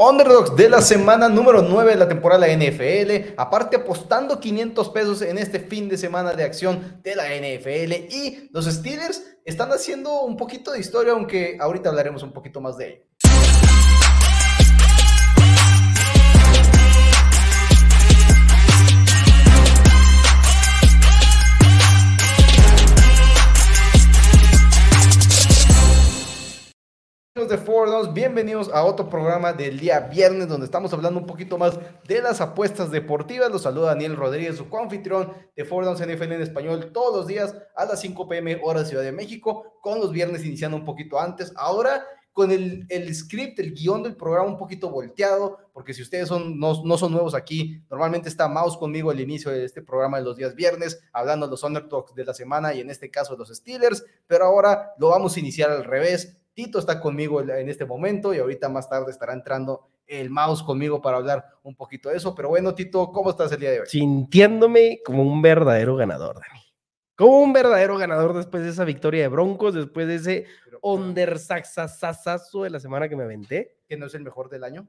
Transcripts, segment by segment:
Underdogs de la semana número 9 de la temporada NFL. Aparte, apostando 500 pesos en este fin de semana de acción de la NFL. Y los Steelers están haciendo un poquito de historia, aunque ahorita hablaremos un poquito más de ello. De Fordons, bienvenidos a otro programa del día viernes donde estamos hablando un poquito más de las apuestas deportivas. Los saluda Daniel Rodríguez, su coanfitrión de Fordons NFL en español todos los días a las 5 pm hora Ciudad de México, con los viernes iniciando un poquito antes. Ahora con el, el script, el guion del programa un poquito volteado, porque si ustedes son, no, no son nuevos aquí, normalmente está Mouse conmigo al inicio de este programa de los días viernes, hablando de los underdogs de la semana y en este caso de los Steelers, pero ahora lo vamos a iniciar al revés Tito está conmigo en este momento y ahorita más tarde estará entrando el mouse conmigo para hablar un poquito de eso. Pero bueno, Tito, ¿cómo estás el día de hoy? Sintiéndome como un verdadero ganador, Dani. Como un verdadero ganador después de esa victoria de Broncos, después de ese undersaxasazo de la semana que me aventé. Que no es el mejor del año.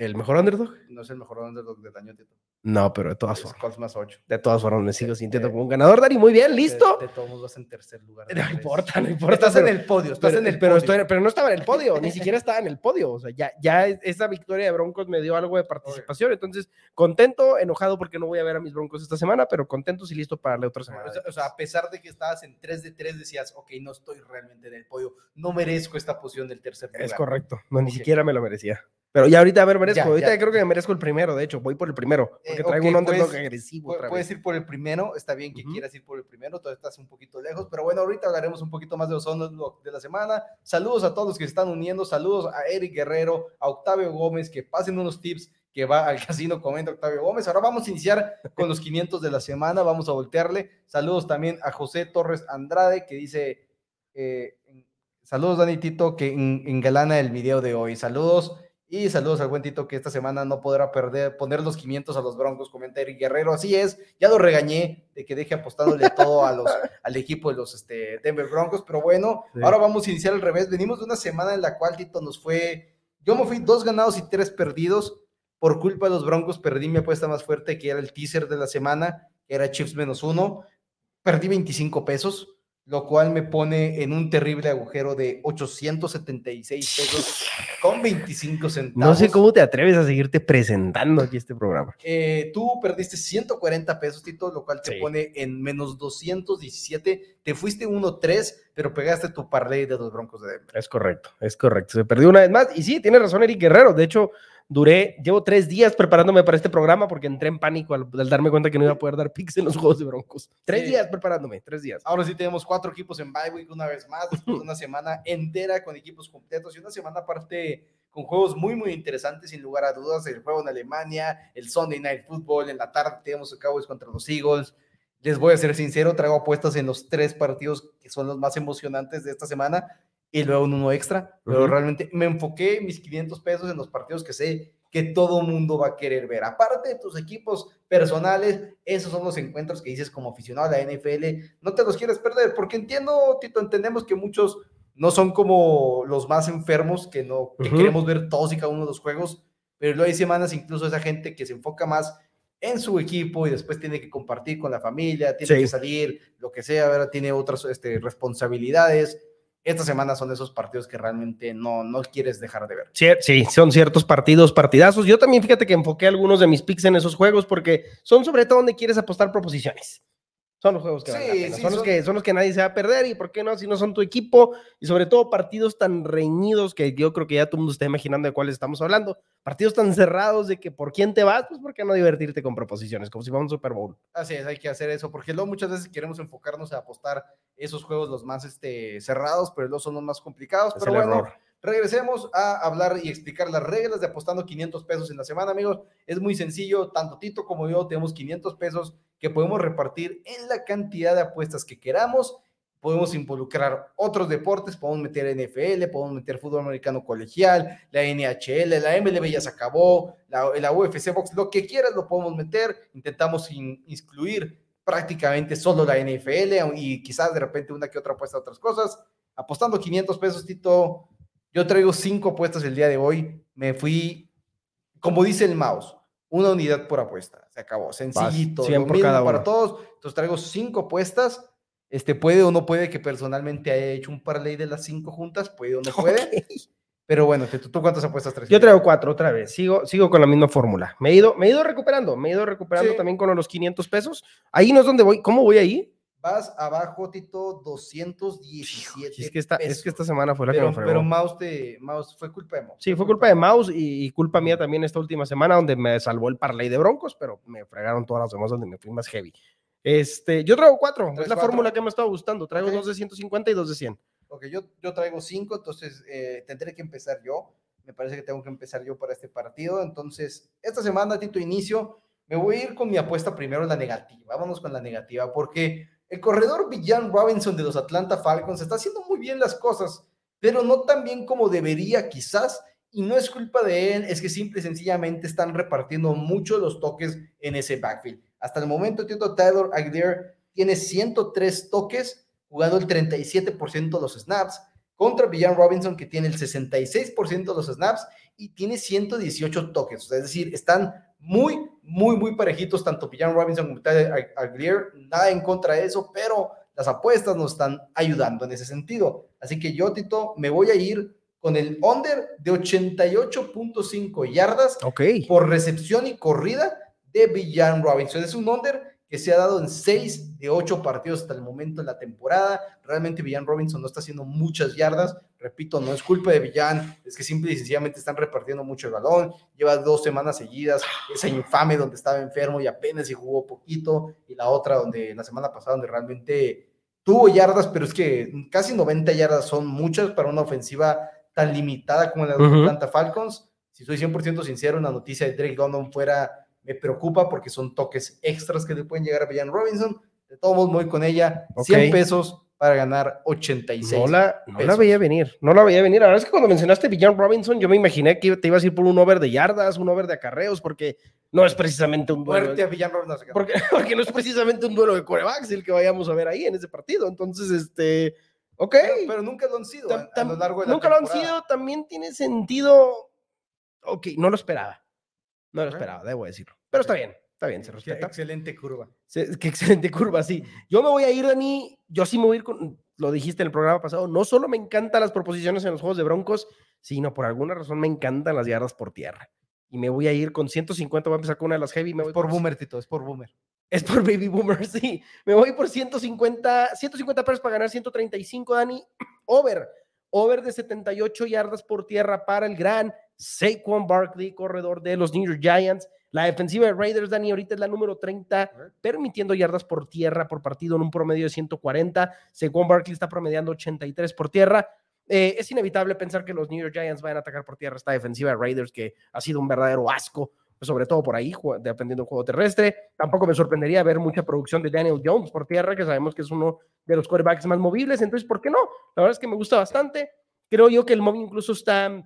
¿El mejor underdog? No es el mejor underdog del año, Tito. No, pero de todas formas. más 8. De todas formas, me sigo sintiendo como un ganador, Dani. Muy bien, listo. De, todos modos vas en tercer lugar. No importa, no importa. Estás en el podio, estás en el pero, podio. pero no estaba en el podio, ni siquiera estaba en el podio. O sea, ya, ya esa victoria de Broncos me dio algo de participación. Entonces, contento, enojado porque no voy a ver a mis Broncos esta semana, pero contento y listo para la otra semana. O sea, a pesar de que estabas en 3 de 3, decías, ok, no estoy realmente en el podio, no merezco esta posición del tercer lugar. Es correcto, no, ni siquiera me lo merecía. Pero ya ahorita, a ver, merezco. ahorita creo que me merezco el primero, de hecho, voy por el primero, porque eh, traigo un underdog pues, agresivo. Puedes ir por el primero, está bien que quieras ir por el primero, todavía estás un poquito lejos, pero bueno, ahorita hablaremos un poquito más de los underdogs de la semana. Saludos a todos los que se están uniendo, saludos a Eric Guerrero, a Octavio Gómez, que pasen unos tips que va al casino, comenta Octavio Gómez. Ahora vamos a iniciar con los 500 de la semana, vamos a voltearle. Saludos también a José Torres Andrade, que dice, eh, saludos Dani Tito, que engalana el video de hoy. Saludos. Y saludos al buen Tito que esta semana no podrá perder, poner los 500 a los Broncos, comenta Eric Guerrero. Así es, ya lo regañé de que deje apostándole todo a los, al equipo de los este, Denver Broncos, pero bueno, ahora vamos a iniciar al revés. Venimos de una semana en la cual Tito nos fue, yo me fui dos ganados y tres perdidos. Por culpa de los Broncos perdí mi apuesta más fuerte, que era el teaser de la semana, que era Chiefs menos uno. Perdí 25 pesos lo cual me pone en un terrible agujero de 876 pesos con 25 centavos. No sé cómo te atreves a seguirte presentando aquí este programa. Eh, tú perdiste 140 pesos, Tito, lo cual te pone en menos 217. Te fuiste 1-3, pero pegaste tu parlay de los Broncos de Denver. Es correcto, es correcto. Se perdió una vez más. Y sí, tiene razón Eric Guerrero. De hecho, Duré, llevo tres días preparándome para este programa porque entré en pánico al, darme cuenta que no iba a poder dar picks en los juegos de Broncos. Tres días preparándome, tres días. Ahora sí tenemos cuatro equipos en bye week una vez más, después de una semana entera con equipos completos y una semana aparte con juegos muy, muy interesantes, sin lugar a dudas. El juego en Alemania, el Sunday Night Football, en la tarde tenemos el Cowboys contra los Eagles. Les voy a ser sincero, traigo apuestas en los tres partidos que son los más emocionantes de esta semana y luego un uno extra, pero realmente me enfoqué mis 500 pesos en los partidos que sé que todo mundo va a querer ver. Aparte de tus equipos personales, esos son los encuentros que dices como aficionado a la NFL, no te los quieres perder, porque entiendo, Tito, entendemos que muchos no son como los más enfermos, que no que queremos ver todos y cada uno de los juegos, pero luego hay semanas incluso esa gente que se enfoca más en su equipo y después tiene que compartir con la familia, tiene que salir, lo que sea, ¿verdad? tiene otras este, responsabilidades estas semanas son esos partidos que realmente no, no quieres dejar de ver. Sí, sí, son ciertos partidos, partidazos. Yo también fíjate que enfoqué algunos de mis picks en esos juegos porque son sobre todo donde quieres apostar proposiciones. Son los juegos que, son, Los que son los que nadie se va a perder y por qué no, si no son tu equipo y sobre todo partidos tan reñidos que yo creo que ya todo el mundo está imaginando de cuáles estamos hablando, partidos tan cerrados de que por quién te vas, pues por qué no divertirte con proposiciones, como si fuera un Super Bowl. Así es, hay que hacer eso, porque luego muchas veces queremos enfocarnos a apostar esos juegos los más este, cerrados, pero luego son los más complicados, pero bueno. Regresemos a hablar y explicar las reglas de apostando 500 pesos en la semana, amigos. Es muy sencillo, tanto Tito como yo tenemos 500 pesos que podemos repartir en la cantidad de apuestas que queramos. Podemos involucrar otros deportes, podemos meter NFL, podemos meter fútbol americano colegial, la NHL, la MLB ya se acabó, la, la UFC Box, lo que quieras lo podemos meter. Intentamos incluir prácticamente solo la NFL y quizás de repente una que otra apuesta a otras cosas. Apostando 500 pesos, Tito, Yo traigo cinco apuestas el día de hoy. Me fui, como dice el mouse, una unidad por apuesta. Se acabó. Sencillito. Siempre cada para todos. Entonces traigo cinco apuestas. Este puede o no puede que personalmente haya hecho un parlay de las cinco juntas, puede o no puede. Pero bueno, ¿tú, cuántas apuestas traes? Yo traigo cuatro otra vez. Sigo, sigo con la misma fórmula. Me he ido, me he ido recuperando, me he ido recuperando también con los 500 pesos. Ahí no es donde voy. ¿Cómo voy ahí? Vas abajo, Tito, 217. Es que esta, es que esta semana fue la pero, que me fregó. Pero Mouse, Mouse fue culpa de Mouse. Sí, fue culpa de Mouse y, culpa mía también esta última semana donde me salvó el parlay de Broncos, pero me fregaron todas las demás donde me fui más heavy. Este, yo traigo cuatro, es la fórmula que me estaba gustando. Traigo dos de 150 y dos de 100. Ok, yo, yo traigo cinco, entonces eh, tendré que empezar yo. Me parece que tengo que empezar yo para este partido. Entonces, esta semana, Tito, inicio. Me voy a ir con mi apuesta primero, la negativa. Vámonos con la negativa, porque el corredor Villan Robinson de los Atlanta Falcons está haciendo muy bien las cosas, pero no tan bien como debería quizás. Y no es culpa de él, es que simple y sencillamente están repartiendo mucho los toques en ese backfield. Hasta el momento, Tito Taylor Aguilar tiene 103 toques, jugando el 37% de los snaps, contra Villan Robinson, que tiene el 66% de los snaps y tiene 118 toques. es decir, están muy, muy, muy parejitos, tanto Villan Robinson como Aguilar. Nada en contra de eso, pero las apuestas nos están ayudando en ese sentido. Así que yo, Tito, me voy a ir con el under de 88.5 yardas por recepción y corrida de Villan Robinson. Es un under que se ha dado en seis de ocho partidos hasta el momento en la temporada. Realmente Villan Robinson no está haciendo muchas yardas. Repito, no es culpa de Villan, es que simple y sencillamente están repartiendo mucho el balón. Lleva dos semanas seguidas, esa infame donde estaba enfermo y apenas se jugó poquito, y la otra donde la semana pasada donde realmente tuvo yardas, pero es que casi 90 yardas son muchas para una ofensiva tan limitada como la de Atlanta Falcons. Si soy 100% sincero, una noticia de Drake London fuera me preocupa porque son toques extras que le pueden llegar a Villan Robinson. De todos modos, voy con ella. 100 pesos para ganar 86. No la, no la veía venir, no la veía venir. La verdad es que cuando mencionaste Villan Robinson, yo me imaginé que te ibas a ir por un over de yardas, un over de acarreos, porque no es precisamente un duelo. Fuerte a Villan Robinson. Porque, porque no es precisamente un duelo de corebacks el que vayamos a ver ahí en ese partido. Entonces, este. Ok. Pero, nunca lo han sido a, lo largo de la Nunca lo han sido, también tiene sentido. Ok, no lo esperaba. No lo esperaba, debo decirlo. Pero está bien, está bien, se respeta. Qué excelente curva. qué excelente curva, sí. Yo me voy a ir, Dani, yo sí me voy a ir con, lo dijiste en el programa pasado, no solo me encantan las proposiciones en los juegos de Broncos, sino por alguna razón me encantan las yardas por tierra. Y me voy a ir con 150, voy a empezar con una de las heavy. Me voy por, boomer, Tito, es por boomer. Es por baby boomer, sí. Me voy por 150, 150 pesos para ganar 135, Dani. Over. Over de 78 yardas por tierra para el gran Saquon Barkley, corredor de los New York Giants. La defensiva de Raiders, Dani, ahorita es la número 30, permitiendo yardas por tierra por partido en un promedio de 140. Saquon Barkley está promediando 83 por tierra. Eh, es inevitable pensar que los New York Giants vayan a atacar por tierra esta defensiva de Raiders, que ha sido un verdadero asco, sobre todo por ahí, dependiendo del juego terrestre. Tampoco me sorprendería ver mucha producción de Daniel Jones por tierra, que sabemos que es uno de los quarterbacks más movibles. Entonces, ¿por qué no? La verdad es que me gusta bastante. Creo yo que el móvil incluso está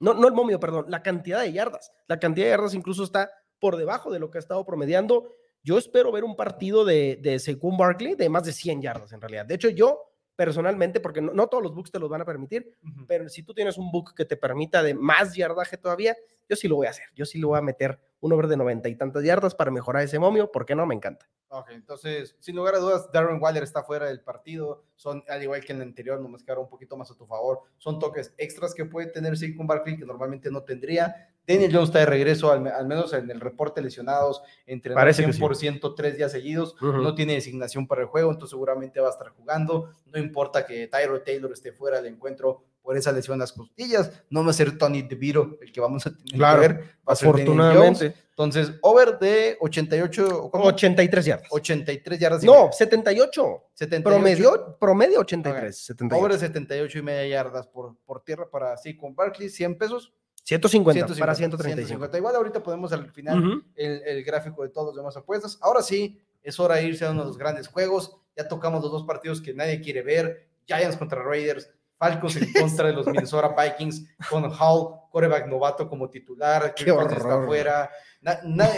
no, no el momio, perdón, la cantidad de yardas. La cantidad de yardas incluso está por debajo de lo que ha estado promediando. Yo espero ver un partido de, de Saquon Barkley de más de 100 yardas en realidad. De hecho, yo personalmente, porque no, todos los books te los van a permitir, pero si tú tienes un book que te permita de más yardaje todavía, yo sí lo voy a hacer. Yo sí lo voy a meter un over de 90 y tantas yardas para mejorar ese momio, porque no, me encanta. Ok, entonces, sin lugar a dudas, Darren Waller está fuera del partido. Son, al igual que en el anterior, nomás que ahora un poquito más a tu favor. Son toques extras que puede tener Saquon Barkley que normalmente no tendría. Daniel Jones está de regreso, al, menos en el reporte lesionados, entre 100% tres días seguidos. No tiene designación para el juego, entonces seguramente va a estar jugando. No importa que Tyro Taylor esté fuera del encuentro por esa lesión en las costillas. No va a ser Tony DeVito el que vamos a tener que ver. Va a ser afortunadamente. Entonces, over de 88. ¿cómo? 83 yardas. 83 yardas. no, 78. 78. Promedio, promedio 83. 78. Over de 78 y media yardas por, por tierra para sí con Barkley, 100 pesos. 150, para 135. Igual ahorita podemos al final el, el, gráfico de todos los demás apuestas. Ahora sí, es hora de irse a uno de los grandes juegos. Ya tocamos los dos partidos que nadie quiere ver. Giants contra Raiders. Falcons en contra de los Minnesota Vikings con Hall, coreback novato como titular, que está afuera.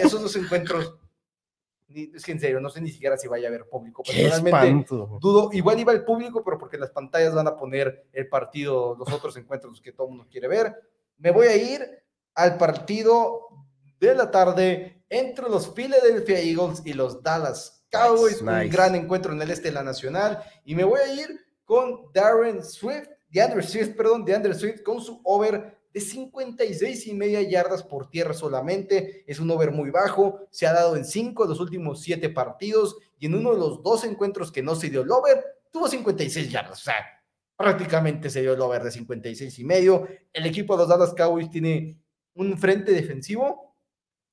esos dos encuentros es que en serio, no sé ni siquiera si vaya a haber público. Personalmente, dudo, igual iba el público, pero porque las pantallas van a poner el partido, los otros encuentros, que todo el mundo quiere ver. Me voy a ir al partido de la tarde entre los Philadelphia Eagles y los Dallas Cowboys. Un gran encuentro en el este de la Nacional. Y me voy a ir con Darren Swift, DeAndre Swift, perdón, DeAndre Swift con su over de 56 y media yardas por tierra solamente. Es un over muy bajo. Se ha dado en cinco de los últimos siete partidos y en uno de los dos encuentros que no se dio el over, tuvo 56 yardas. O sea, prácticamente se dio el over de 56 y medio. El equipo de los Dallas Cowboys tiene un frente defensivo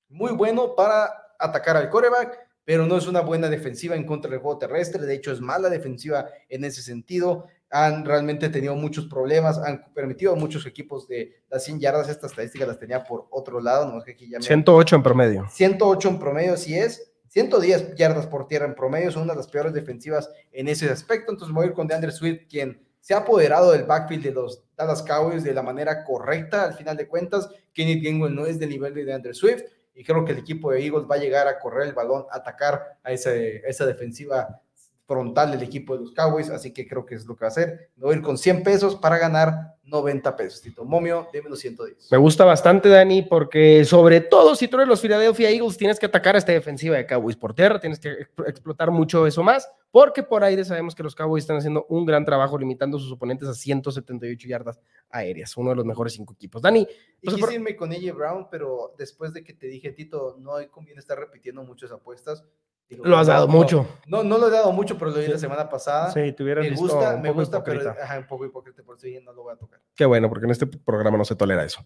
muy bueno para atacar al coreback, pero no es una buena defensiva en contra del juego terrestre. De hecho, es mala defensiva en ese sentido han realmente tenido muchos problemas, han permitido a muchos equipos de las 100 yardas, esta estadística las tenía por otro lado, no aquí ya 108 en promedio. 108 en promedio, así es. 110 yardas por tierra en promedio, son una de las peores defensivas en ese aspecto. Entonces voy a ir con DeAndre Swift, quien se ha apoderado del backfield de los Dallas Cowboys de la manera correcta. Al final de cuentas, Kenny Gainwell no es del nivel de DeAndre Swift y creo que el equipo de Eagles va a llegar a correr el balón, atacar a esa defensiva frontal del equipo de los Cowboys, así que creo que es lo que va a hacer. Me voy a ir con 100 pesos para ganar 90 pesos. Tito Momio, déme los 110. Me gusta bastante, Dani, porque sobre todo si tú eres los Philadelphia Eagles, tienes que atacar a esta defensiva de Cowboys por tierra, tienes que explotar mucho eso más, porque por aire sabemos que los Cowboys están haciendo un gran trabajo limitando a sus oponentes a 178 yardas aéreas, uno de los mejores cinco equipos. Dani, pues, quise irme con AJ Brown, pero después de que te dije, Tito, no conviene estar repitiendo muchas apuestas lo has dado mucho. No, no lo he dado mucho, pero lo di la semana pasada. Sí, tuviera Me gusta, me gusta, pero ajá, un poco hipócrita, por eso no lo voy a tocar. Qué bueno, porque en este programa no se tolera eso.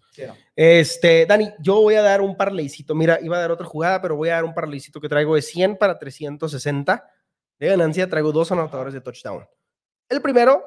Este, Dani, yo voy a dar un parleycito. Mira, iba a dar otra jugada, pero voy a dar un parleycito que traigo de 100 para 360. De ganancia traigo dos anotadores de touchdown. El primero,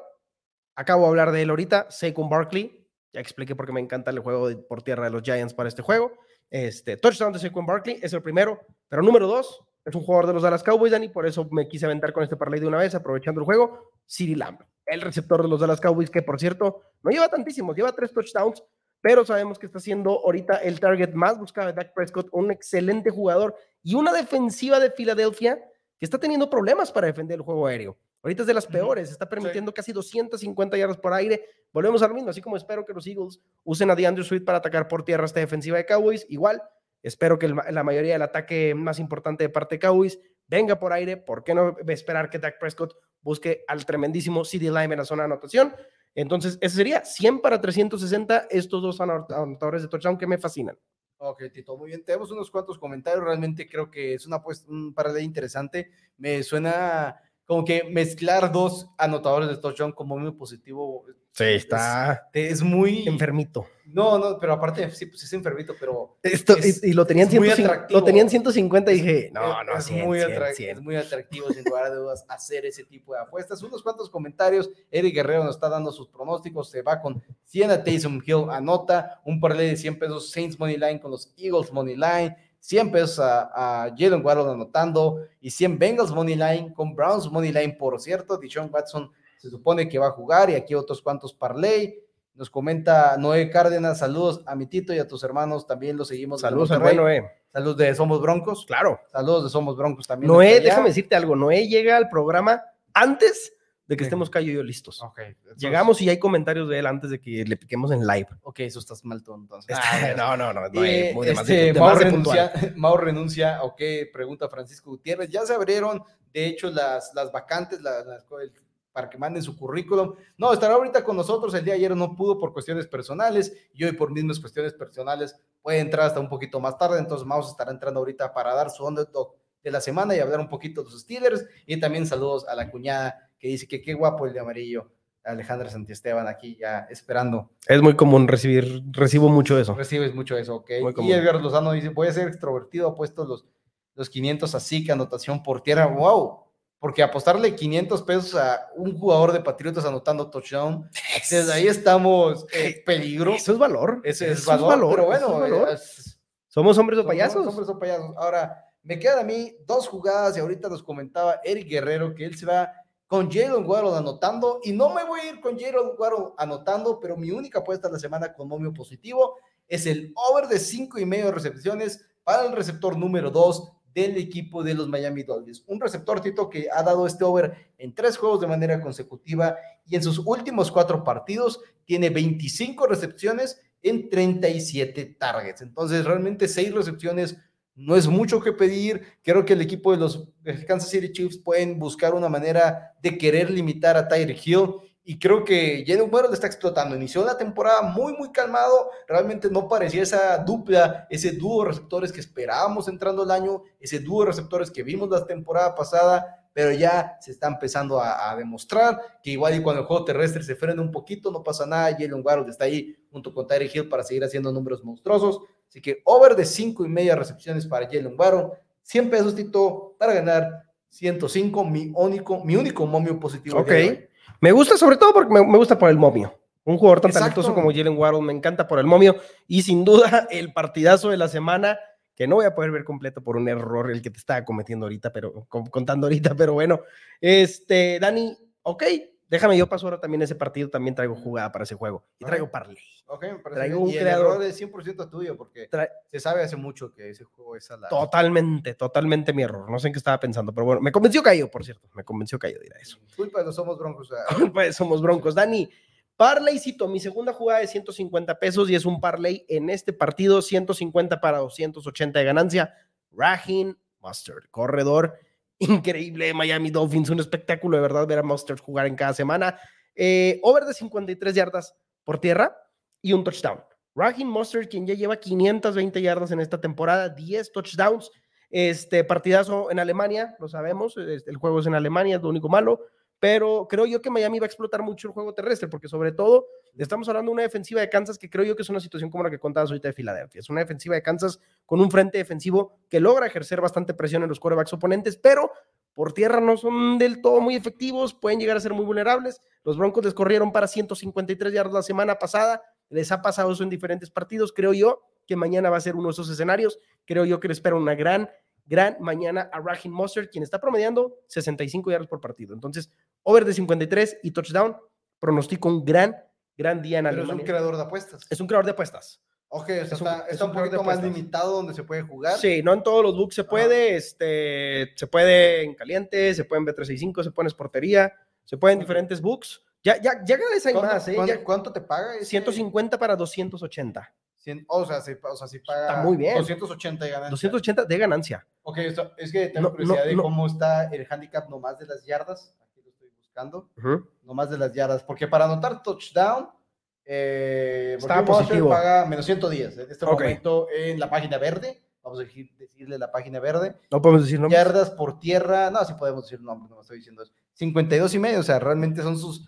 acabo de hablar de él ahorita, Saquon Barkley. Ya expliqué por qué me encanta el juego por tierra de los Giants para este juego. Este, touchdown de Saquon Barkley es el primero, pero número dos, es un jugador de los Dallas Cowboys, Dani, por eso me quise aventar con este parlay de una vez, aprovechando el juego. Siri Lamb, el receptor de los Dallas Cowboys, que por cierto, no lleva tantísimos, lleva tres touchdowns, pero sabemos que está siendo ahorita el target más buscado de Dak Prescott, un excelente jugador y una defensiva de Filadelfia que está teniendo problemas para defender el juego aéreo. Ahorita es de las peores, está permitiendo casi 250 yardas por aire. Volvemos al mismo, así como espero que los Eagles usen a DeAndre Swift para atacar por tierra esta defensiva de Cowboys, igual Espero que la mayoría del ataque más importante de parte de Cowboys venga por aire. ¿Por qué no esperar que Dak Prescott busque al tremendísimo CD Lime en la zona de anotación? Entonces, ese sería 100 para 360, estos dos anotadores de touchdown que me fascinan. Ok, Tito, muy bien. Tenemos unos cuantos comentarios. Realmente creo que es una pues, un paralelo interesante. Me suena como que mezclar dos anotadores de touchdown como muy positivo. Sí, está. Es, muy. Enfermito. No, no, pero aparte, sí, pues es enfermito, pero. Esto, y, lo tenían, 150, lo tenían 150 y dije, no, no, es, muy es muy atractivo, sin lugar a dudas, hacer ese tipo de apuestas. Unos cuantos comentarios. Eric Guerrero nos está dando sus pronósticos. Se va con 100 a Taysom Hill, anota un parlay de 100 pesos Saints Money Line con los Eagles Money Line. 100 pesos a, a Jalen Waddle anotando y 100 Bengals Money Line con Browns Money Line, por cierto. Dishon Watson se supone que va a jugar y aquí otros cuantos parlay. Nos comenta Noé Cárdenas, saludos a mi Tito y a tus hermanos, también los seguimos. Saludos a Noé. Saludos de Somos Broncos. Claro. Saludos de Somos Broncos también. Noé, déjame decirte algo, Noé llega al programa antes de que estemos Cayo y yo listos. Llegamos y hay comentarios de él antes de que le piquemos en live. Ok, eso estás mal tú entonces. Ah, no, no, no. no este, Mau, renuncia, Mau, renuncia, ok, pregunta Francisco Gutiérrez. Ya se abrieron, de hecho, las, las vacantes para que manden su currículum. No, estará ahorita con nosotros. El día de ayer no pudo por cuestiones personales y hoy por mismas cuestiones personales puede entrar hasta un poquito más tarde. Entonces, Mau estará entrando ahorita para dar su underdog de la semana y hablar un poquito de los Steelers. Y también saludos a la cuñada que dice que qué guapo el de amarillo. Alejandra Santiesteban aquí ya esperando. Es muy común recibir, recibo mucho eso. Recibes mucho eso, ok. Y Edgar Lozano dice, voy a ser extrovertido, apuesto los, los 500 así, que anotación por tierra, wow. Porque apostarle 500 pesos a un jugador de Patriotas anotando touchdown, desde ahí estamos en peligro. Eso es valor. Ese es, valor, pero bueno. somos hombres o payasos. Somos hombres o payasos. Ahora, me quedan a mí dos jugadas y ahorita nos comentaba Eric Guerrero que él se va con Jalen Waddle anotando y no me voy a ir con Jalen Waddle anotando, pero mi única apuesta de la semana con momio positivo es el over de cinco y medio recepciones para el receptor número 2, del equipo de los Miami Dolphins. Un receptor, Tito, que ha dado este over en tres juegos de manera consecutiva y en sus últimos cuatro partidos tiene 25 recepciones en 37 targets. Entonces, realmente seis recepciones no es mucho que pedir. Creo que el equipo de los Kansas City Chiefs pueden buscar una manera de querer limitar a Tyreek Hill y creo que Jalen Warren está explotando. Inició la temporada muy, muy calmado. Realmente no parecía esa dupla, ese dúo de receptores que esperábamos entrando el año, ese dúo de receptores que vimos la temporada pasada, pero ya se está empezando a, demostrar que igual y cuando el juego terrestre se frena un poquito, no pasa nada. Jalen Warren está ahí junto con Tyreek Hill para seguir haciendo números monstruosos. Así que over de cinco y media recepciones para Jalen Warren. 100 pesos, Tito, para ganar 105, mi único, mi único momio positivo. Ok. Me gusta sobre todo porque me, gusta por el momio. Un jugador tan talentoso como Jalen Waddle me encanta por el momio y sin duda el partidazo de la semana que no voy a poder ver completo por un error el que te estaba cometiendo ahorita, pero contando ahorita, pero bueno, este, Dani, ok, déjame yo paso ahora también ese partido, también traigo jugada para ese juego y traigo Parley. Ok, me parece traigo un y creador de 100% tuyo porque se sabe hace mucho que ese juego es la... Totalmente, totalmente mi error. No sé en qué estaba pensando, pero bueno, me convenció Cayo, por cierto. Me convenció Cayo de eso. Culpa de los Somos Broncos. Culpa de Somos Broncos. Dani, Parleycito, mi segunda jugada de 150 pesos y es un parlay en este partido, 150 para 280 de ganancia. Rahin Mustard, corredor increíble Miami Dolphins, un espectáculo de verdad ver a Mustard jugar en cada semana. Eh, over de 53 yardas por tierra, y un touchdown. Raheem Mustard, quien ya lleva 520 yardas en esta temporada, 10 touchdowns. Este partidazo en Alemania, lo sabemos, el juego es en Alemania, es lo único malo, pero creo yo que Miami va a explotar mucho el juego terrestre, porque sobre todo estamos hablando de una defensiva de Kansas que creo yo que es una situación como la que contabas ahorita de Filadelfia. Es una defensiva de Kansas con un frente defensivo que logra ejercer bastante presión en los quarterbacks oponentes, pero por tierra no son del todo muy efectivos, pueden llegar a ser muy vulnerables. Los Broncos les corrieron para 153 yardas la semana pasada, les ha pasado eso en diferentes partidos. Creo yo que mañana va a ser uno de esos escenarios. Creo yo que le espera una gran, gran mañana a Raheem Mostert, quien está promediando 65 yardas por partido. Entonces, over de 53 y touchdown, pronostico un gran, gran día en Pero es un creador de apuestas. Es un creador de apuestas. Ok, está, un, poquito más limitado donde se puede jugar. Sí, no en todos los books se puede, este, se puede en caliente, se puede en B365, se puede en portería, se puede en diferentes books. Ya, ya, ya cada vez hay más, ¿eh? ¿cuánto, te paga? 150 para 280. O, sea, si, o sea, si paga está muy bien. 280 de ganancia. 280 de ganancia. Ok, es que tengo curiosidad de cómo está el handicap nomás de las yardas. Aquí lo estoy buscando. Nomás de las yardas. Porque para anotar touchdown, eh, está positivo. paga menos 110 en este momento en la página verde. Vamos a decirle la página verde. No podemos decir nombres. Yardas por tierra. No, sí podemos decir nombres, no me estoy diciendo eso. 52 y medio, o sea, realmente son sus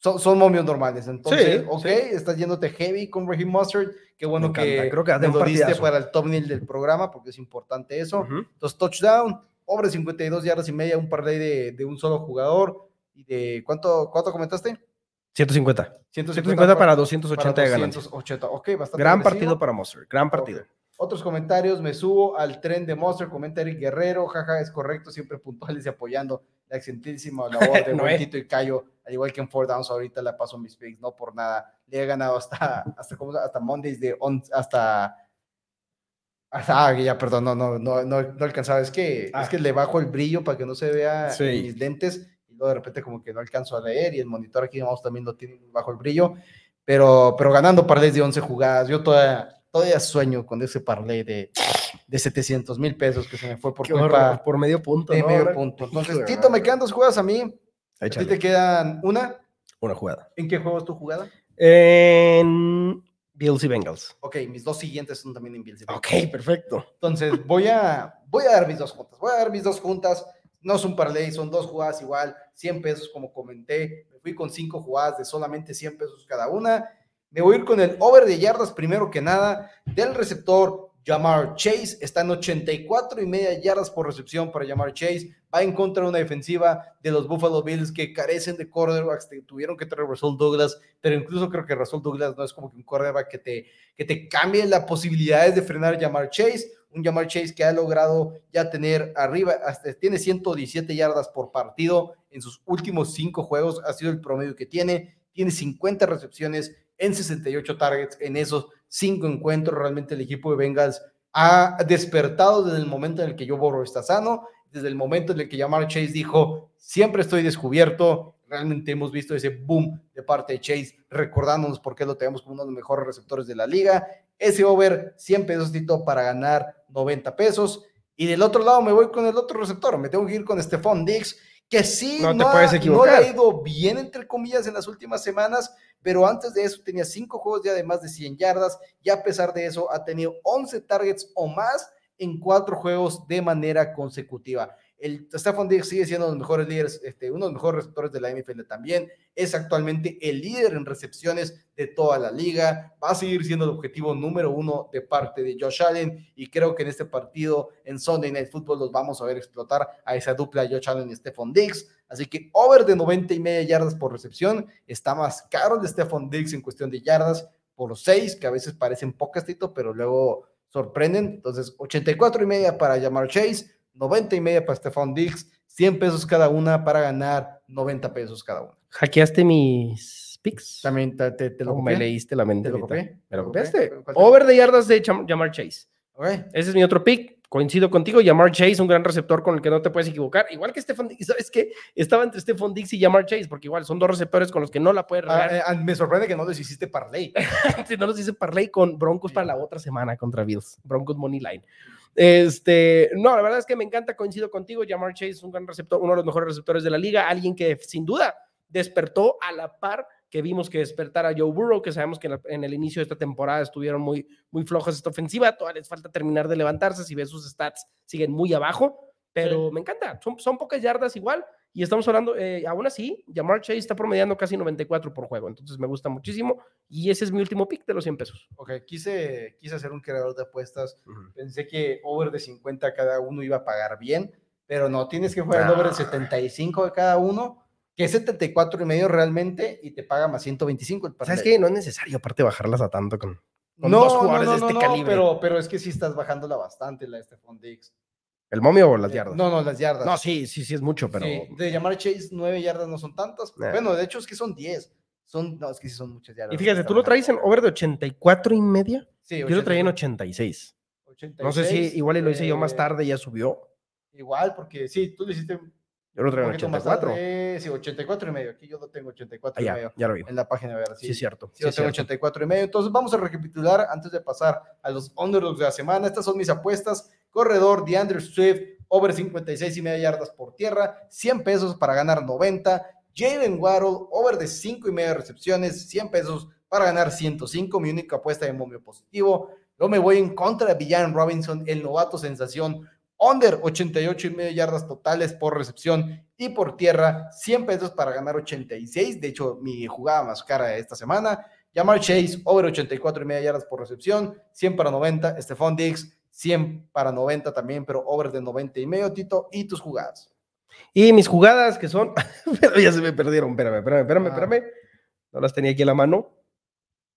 son, son momios normales. Entonces, ok, estás yéndote heavy con Raheem Mustard. Qué bueno que, Creo que lo diste para el top del programa, porque es importante eso. Entonces, touchdown, over 52 yardas y media, un parlay de, de un solo jugador. ¿Y de cuánto, cuánto comentaste? 150. 150, para, 280 de ganancia. 280, ok, bastante. Gran partido para Mustard, gran partido. Otros comentarios, me subo al tren de Monster, comenta Eric Guerrero, jaja, es correcto, siempre puntuales y apoyando la excelentísima labor de Montito y Cayo, al igual que en Four Downs, ahorita la paso mis picks, no por nada, le he ganado hasta, hasta, ¿cómo, hasta Mondays de, hasta, hasta, ah, ya, perdón, no, no, no, no, alcanzaba, es que, es ah. que le bajo el brillo para que no se vea mis lentes, y luego de repente como que no alcanzo a leer, y el monitor aquí vamos también lo tiene bajo el brillo, pero, pero ganando parlays de 11 jugadas, yo todavía todavía sueño con ese parlay de, de 700 mil pesos que se me fue por culpa. por medio punto. De medio punto. Entonces, Tito, me quedan dos jugadas a mí. ¿A ti te quedan una? Una jugada. ¿En qué juego es tu jugada? En Bills y Bengals. Ok, mis dos siguientes son también en Bills y Bengals. Ok, perfecto. Entonces, voy a, voy a dar mis dos juntas. Voy a dar mis dos juntas. No es un parlay, son dos jugadas igual, 100 pesos como comenté. Me fui con cinco jugadas de solamente 100 pesos cada una me voy a ir con el over de yardas primero que nada del receptor Jamar Chase. Está en 84 y media yardas por recepción para Jamar Chase. Va en contra de una defensiva de los Buffalo Bills que carecen de quarterbacks. Tuvieron que traer Russell Douglas, pero incluso creo que Russell Douglas no es como que un quarterback que te, que te cambie las posibilidades de frenar a Jamar Chase. Un Jamar Chase que ha logrado ya tener arriba, hasta, tiene 117 yardas por partido en sus últimos cinco juegos. Ha sido el promedio que tiene. Tiene 50 recepciones en 68 targets en esos cinco encuentros. Realmente el equipo de Bengals ha despertado desde el momento en el que yo borro está sano, desde el momento en el que Jamar Chase dijo, siempre estoy descubierto, realmente hemos visto ese boom de parte de Chase, recordándonos por qué lo tenemos como uno de los mejores receptores de la liga. Ese over, 100 pesos para ganar 90 pesos. Y del otro lado me voy con el otro receptor, me tengo que ir con Stephon Diggs, que sí, no, te no le ha ido bien, entre comillas, en las últimas semanas, pero antes de eso tenía cinco juegos ya de más de 100 yardas y a pesar de eso ha tenido 11 targets o más en cuatro juegos de manera consecutiva. El Stephon Diggs sigue siendo uno de los mejores líderes, este, uno de los mejores receptores de la NFL también. Es actualmente el líder en recepciones de toda la liga. Va a seguir siendo el objetivo número uno de parte de Josh Allen. Y creo que en este partido, en Sunday Night Football, los vamos a ver explotar a esa dupla Josh Allen y Stephon Diggs. Así que over de 90 y media yardas por recepción. Está más caro el de Stephon Diggs en cuestión de yardas por seis, que a veces parecen pocas, pero luego sorprenden. Entonces, 84 y media para llamar Chase 90 y media para Stefan Diggs, 100 pesos cada una para ganar 90 pesos cada una. ¿Hackeaste mis picks? También te, te, lo Me leíste la mente. ¿Te lo copié? ¿Me lo copiaste? Over de yardas de Jamar Chase. Ese es mi otro pick. Coincido contigo, Jamar Chase, un gran receptor con el que no te puedes equivocar. Igual que Stefan Diggs, ¿sabes qué? Estaba entre Stefan Diggs y Jamar Chase, porque igual son dos receptores con los que no la puedes regar. Ah, eh, me sorprende que no les hiciste parlay. si no los hice parlay con Broncos para la otra semana contra Bills. Broncos Money Line. Este, no, la verdad es que me encanta, coincido contigo. Jamar Chase es un gran receptor, uno de los mejores receptores de la liga, alguien que sin duda despertó a la par que vimos que despertara Joe Burrow, que sabemos que en, el inicio de esta temporada estuvieron muy, muy flojas esta ofensiva, todavía les falta terminar de levantarse, si ves sus stats siguen muy abajo, pero me encanta, son, son pocas yardas igual, y estamos hablando, eh, aún así, Jamar Chase está promediando casi 94 por juego, entonces me gusta muchísimo. Y ese es mi último pick de los 100 pesos. Ok, quise, quise hacer un creador de apuestas. Pensé que over de 50 cada uno iba a pagar bien, pero no, tienes que jugar el over de 75 de cada uno, que es 74 y medio realmente, y te paga más 125 el ¿Sabes que No es necesario, aparte, bajarlas a tanto con, no, dos jugadores no, no, de este calibre. Pero, pero es que sí estás bajándola bastante, la Stephon Diggs. ¿El momio o las yardas? No, no, las yardas. No, sí, sí, sí es mucho, pero. de llamar Chase, nueve yardas no son tantas. Bueno, de hecho es que son diez. Son, no, es que sí son muchas yardas. Y fíjate, ¿tú lo traes en over de 84 y media? Sí, Yo lo traía en 86. 86. No sé si igual y lo hice yo más eh, tarde y ya subió. Igual, porque sí, tú lo hiciste. Yo lo traía en 84. sí, 84 y medio. Aquí yo lo tengo 84 y ah, medio. Ya lo vi. En la página de ver. Sí, sí, es cierto. Sí, yo tengo 84 y medio. Entonces vamos a recapitular antes de pasar a los underdogs de la semana. Estas son mis apuestas. Corredor, DeAndre Swift, over 56 y media yardas por tierra, 100 pesos para ganar 90. Jalen Waddle, over de 5 y media recepciones, 100 pesos para ganar 105, mi única apuesta de momio positivo. Yo me voy en contra de Villan Robinson, el novato sensación, under 88 y media yardas totales por recepción y por tierra, 100 pesos para ganar 86. De hecho, mi jugada más cara esta semana. Jamar Chase, over 84 y media yardas por recepción, 100 para 90. Stephon Diggs, 100 para 90 también, pero over de 90 y medio, Tito, y tus jugadas. Y mis jugadas que son, pero ya se me perdieron, espérame, espérame, espérame, ah. espérame. No las tenía aquí a la mano.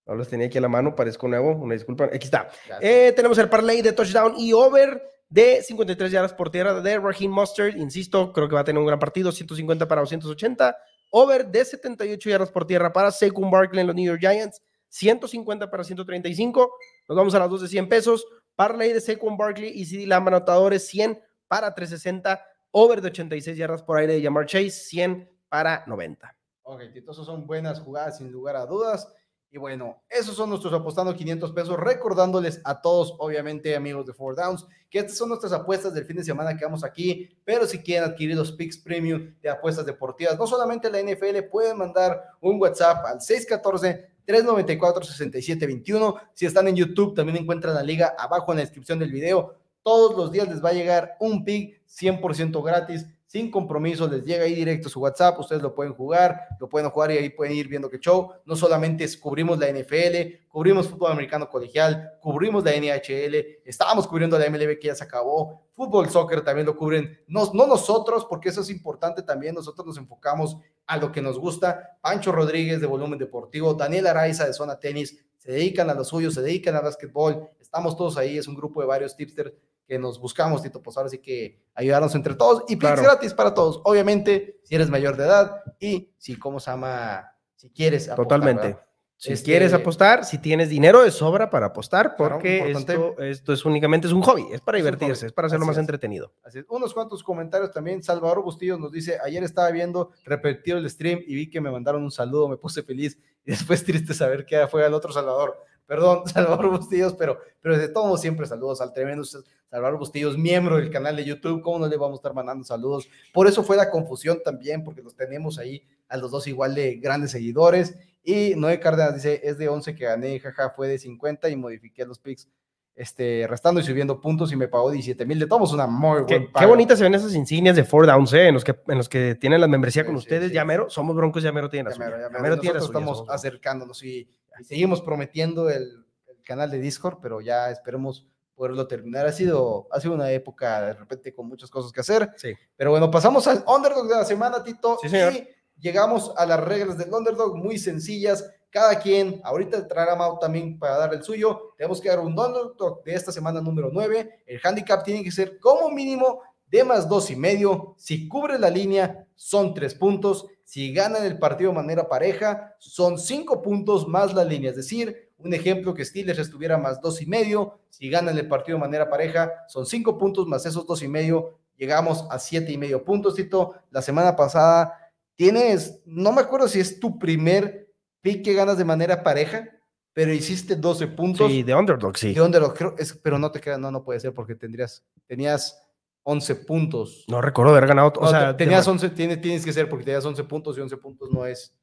No las tenía aquí a la mano, parezco nuevo, una disculpa. Aquí está. Eh, tenemos el parlay de touchdown y over de 53 yardas por tierra de Raheem Mustard. Insisto, creo que va a tener un gran partido, 150 para 280. Over de 78 yardas por tierra para Saquon Barkley en los New York Giants. 150 para 135. Nos vamos a las dos de 100 pesos. Parley de Saquon Barkley y CD Lamb anotadores 100 para 360, over de 86 yardas por aire de Jamar Chase 100 para 90. Ok, esos son buenas jugadas sin lugar a dudas. Y bueno, esos son nuestros apostando 500 pesos, recordándoles a todos, obviamente, amigos de Four Downs, que estas son nuestras apuestas del fin de semana que vamos aquí, pero si quieren adquirir los picks premium de apuestas deportivas, no solamente la NFL, pueden mandar un WhatsApp al 614 394-6721. Si están en YouTube, también encuentran la liga abajo en la descripción del video. Todos los días les va a llegar un pick 100% gratis sin compromiso, les llega ahí directo su WhatsApp, ustedes lo pueden jugar, lo pueden jugar y ahí pueden ir viendo que show. No solamente cubrimos la NFL, cubrimos fútbol americano colegial, cubrimos la NHL, estábamos cubriendo la MLB que ya se acabó, fútbol, soccer también lo cubren, no, no nosotros, porque eso es importante también, nosotros nos enfocamos a lo que nos gusta. Pancho Rodríguez de Volumen Deportivo, Daniel Araiza de Zona Tenis, se dedican a lo suyo, se dedican a básquetbol, estamos todos ahí, es un grupo de varios tipsters que nos buscamos, Tito, pues ahora sí que ayudarnos entre todos y picks gratis para todos. Obviamente, si eres mayor de edad y si, ¿cómo se llama? Si quieres. Totalmente. Si este quieres apostar, si tienes dinero de sobra para apostar, porque esto, esto, es únicamente es un hobby, es para divertirse, es para hacerlo más entretenido. Así Unos cuantos comentarios también. Salvador Bustillo nos dice: Ayer estaba viendo repetido el stream y vi que me mandaron un saludo, me puse feliz y después triste saber que fue al otro Salvador. Perdón, Salvador Bustillos, pero, pero desde todo siempre saludos al tremendo Salvador Bustillos, miembro del canal de YouTube. ¿Cómo no le vamos a estar mandando saludos? Por eso fue la confusión también, porque los tenemos ahí a los dos igual de grandes seguidores y Noé Cárdenas dice, es de 11 que gané, jaja, fue de 50 y modifiqué los picks, este, restando y subiendo puntos y me pagó 17 mil. De todos una muy buena Qué, bonitas se ven esas insignias de Ford Downs, ¿eh? en, los que, en los que tienen la membresía con ustedes. Sí, Llamero, somos broncos, Llamero tiene la suya. Llamero, tiene estamos acercándonos y, seguimos prometiendo el, el, canal de Discord, pero ya esperemos poderlo terminar. Ha sido, ha sido una época de repente con muchas cosas que hacer. Sí. Pero bueno, pasamos al underdog de la semana, Tito. Sí, señor llegamos a las reglas del underdog muy sencillas. Cada quien, ahorita traerá Mau también para dar el suyo. Tenemos que dar un underdog de esta semana número 9. El handicap tiene que ser como mínimo de más dos y medio. Si cubre la línea, son tres puntos. Si ganan el partido de manera pareja, son cinco puntos más la línea. Es decir, un ejemplo que Steelers estuviera más dos y medio. Si ganan el partido de manera pareja, son cinco puntos más esos dos y medio. Llegamos a siete y medio puntos, Tito. La semana pasada tienes, no me acuerdo si es tu primer pick que ganas de manera pareja, pero hiciste 12 puntos. Sí, de underdog, sí. De underdog, creo, es, pero no te queda, no, no puede ser porque tendrías, tenías 11 puntos. No recuerdo haber ganado, o sea, tenías 11, tienes, tienes que ser porque tenías 11 puntos y 11 puntos no es,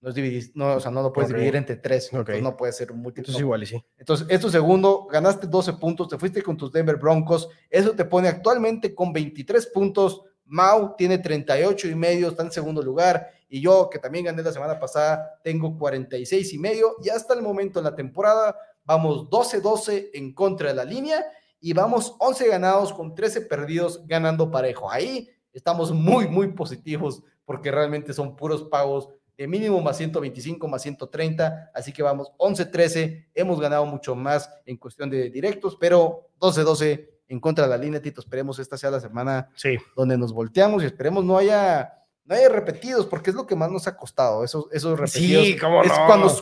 no es dividir, no, o sea, no lo puedes dividir entre 3, okay. no puede ser un múltiplo. Entonces igual y sí. Entonces, esto segundo, ganaste 12 puntos, te fuiste con tus Denver Broncos, eso te pone actualmente con 23 puntos, Mau tiene 38 y medio, está en segundo lugar. Y yo, que también gané la semana pasada, tengo 46 y medio. Y hasta el momento en la temporada vamos 12-12 en contra de la línea y vamos 11 ganados con 13 perdidos ganando parejo. Ahí estamos muy, muy positivos porque realmente son puros pagos de mínimo más 125, más 130. Así que vamos 11-13. Hemos ganado mucho más en cuestión de directos, pero 12-12 en contra de la línea, Tito. Esperemos esta sea la semana donde nos volteamos y esperemos no haya, no haya repetidos, porque es lo que más nos ha costado, esos, esos repetidos. Sí, cómo es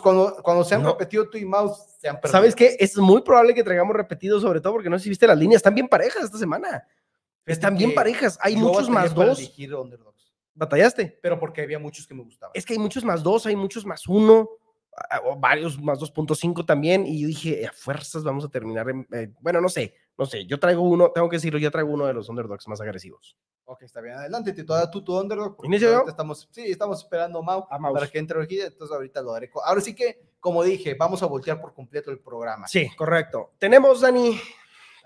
cuando, cuando, se han repetido tú y Mouse, se han perdido. ¿Sabes qué? Es muy probable que traigamos repetidos, sobre todo porque no sé si viste las líneas, están bien parejas esta semana. Están bien parejas, hay muchos más dos. ¿Batallaste? Pero porque había muchos que me gustaban. Es que hay muchos más dos, hay muchos más uno varios más 2.5 también, y yo dije, a fuerzas vamos a terminar, eh, bueno, no sé, no sé, yo traigo uno, tengo que decirlo, yo traigo uno de los underdogs más agresivos. Ok, está bien, adelante, Tito, da tú tu underdog. ¿Inicio Estamos, sí, estamos esperando a Mau, para que entre aquí, entonces ahorita lo haré. Ahora sí que, como dije, vamos a voltear por completo el programa. Sí, correcto. Tenemos, Dani,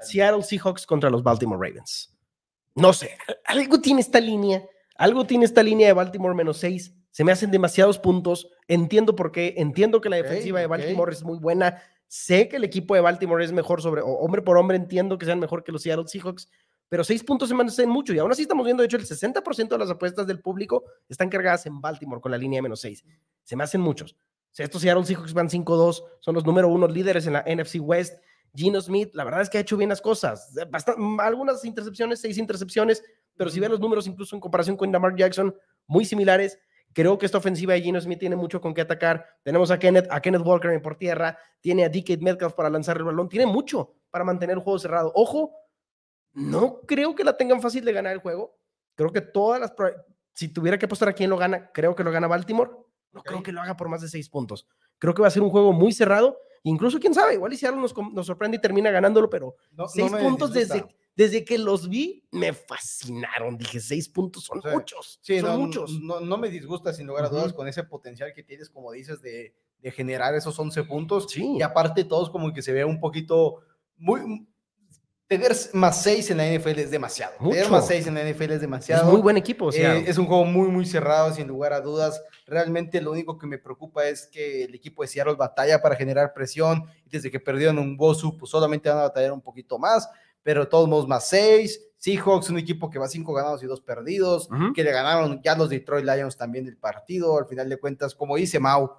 Seattle Seahawks contra los Baltimore Ravens. No sé, algo tiene esta línea, algo tiene esta línea de Baltimore menos 6 se me hacen demasiados puntos. Entiendo por qué. Entiendo que la defensiva de Baltimore es muy buena. Sé que el equipo de Baltimore es mejor sobre, hombre por hombre, entiendo que sean mejor que los Seattle Seahawks, pero seis puntos se me hacen mucho. Y aún así estamos viendo, de hecho, el 60% de las apuestas del público están cargadas en Baltimore con la línea de menos seis. Se me hacen muchos. estos Seattle Seahawks van 5-2, son los número uno líderes en la NFC West. Gino Smith, la verdad es que ha hecho bien las cosas. algunas intercepciones, seis intercepciones, pero si ven los números, incluso en comparación con Lamar Jackson, muy similares. Creo que esta ofensiva de Gino Smith tiene mucho con qué atacar. Tenemos a Kenneth, a Kenneth Walker por tierra, tiene a DK Metcalf para lanzar el balón, tiene mucho para mantener el juego cerrado. Ojo, no creo que la tengan fácil de ganar el juego. Creo que todas las. Si tuviera que apostar a quién lo gana, creo que lo gana Baltimore. No creo que lo haga por más de seis puntos. Creo que va a ser un juego muy cerrado. Incluso, quién sabe, igual y si nos, nos sorprende y termina ganándolo, pero seis puntos desde desde que los vi, me fascinaron. Dije, seis puntos son muchos. Sí, son no, muchos. No, me disgusta, sin lugar a dudas, con ese potencial que tienes, como dices, de, generar esos 11 puntos. Y aparte, todos como que se ve un poquito muy. Tener más seis en la NFL es demasiado. Tener más seis en la NFL es demasiado. Es muy buen equipo. Eh, es un juego muy, muy cerrado, sin lugar a dudas. Realmente lo único que me preocupa es que el equipo de Seattle batalla para generar presión. Y desde que perdieron un Bosu, pues solamente van a batallar un poquito más pero todos modos más seis. Seahawks, un equipo que va cinco ganados y dos perdidos, que le ganaron ya los Detroit Lions también el partido. Al final de cuentas, como dice Mau,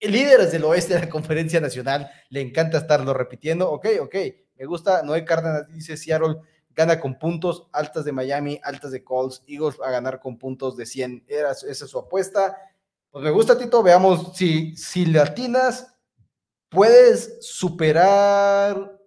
líderes del oeste de la conferencia nacional, le encanta estarlo repitiendo. Ok, ok, me gusta. Noé Cárdenas dice Seattle gana con puntos, altas de Miami, altas de Colts, Eagles a ganar con puntos de 100. Era, esa es su apuesta. Pues me gusta, Tito. Veamos si, si latinas puedes superar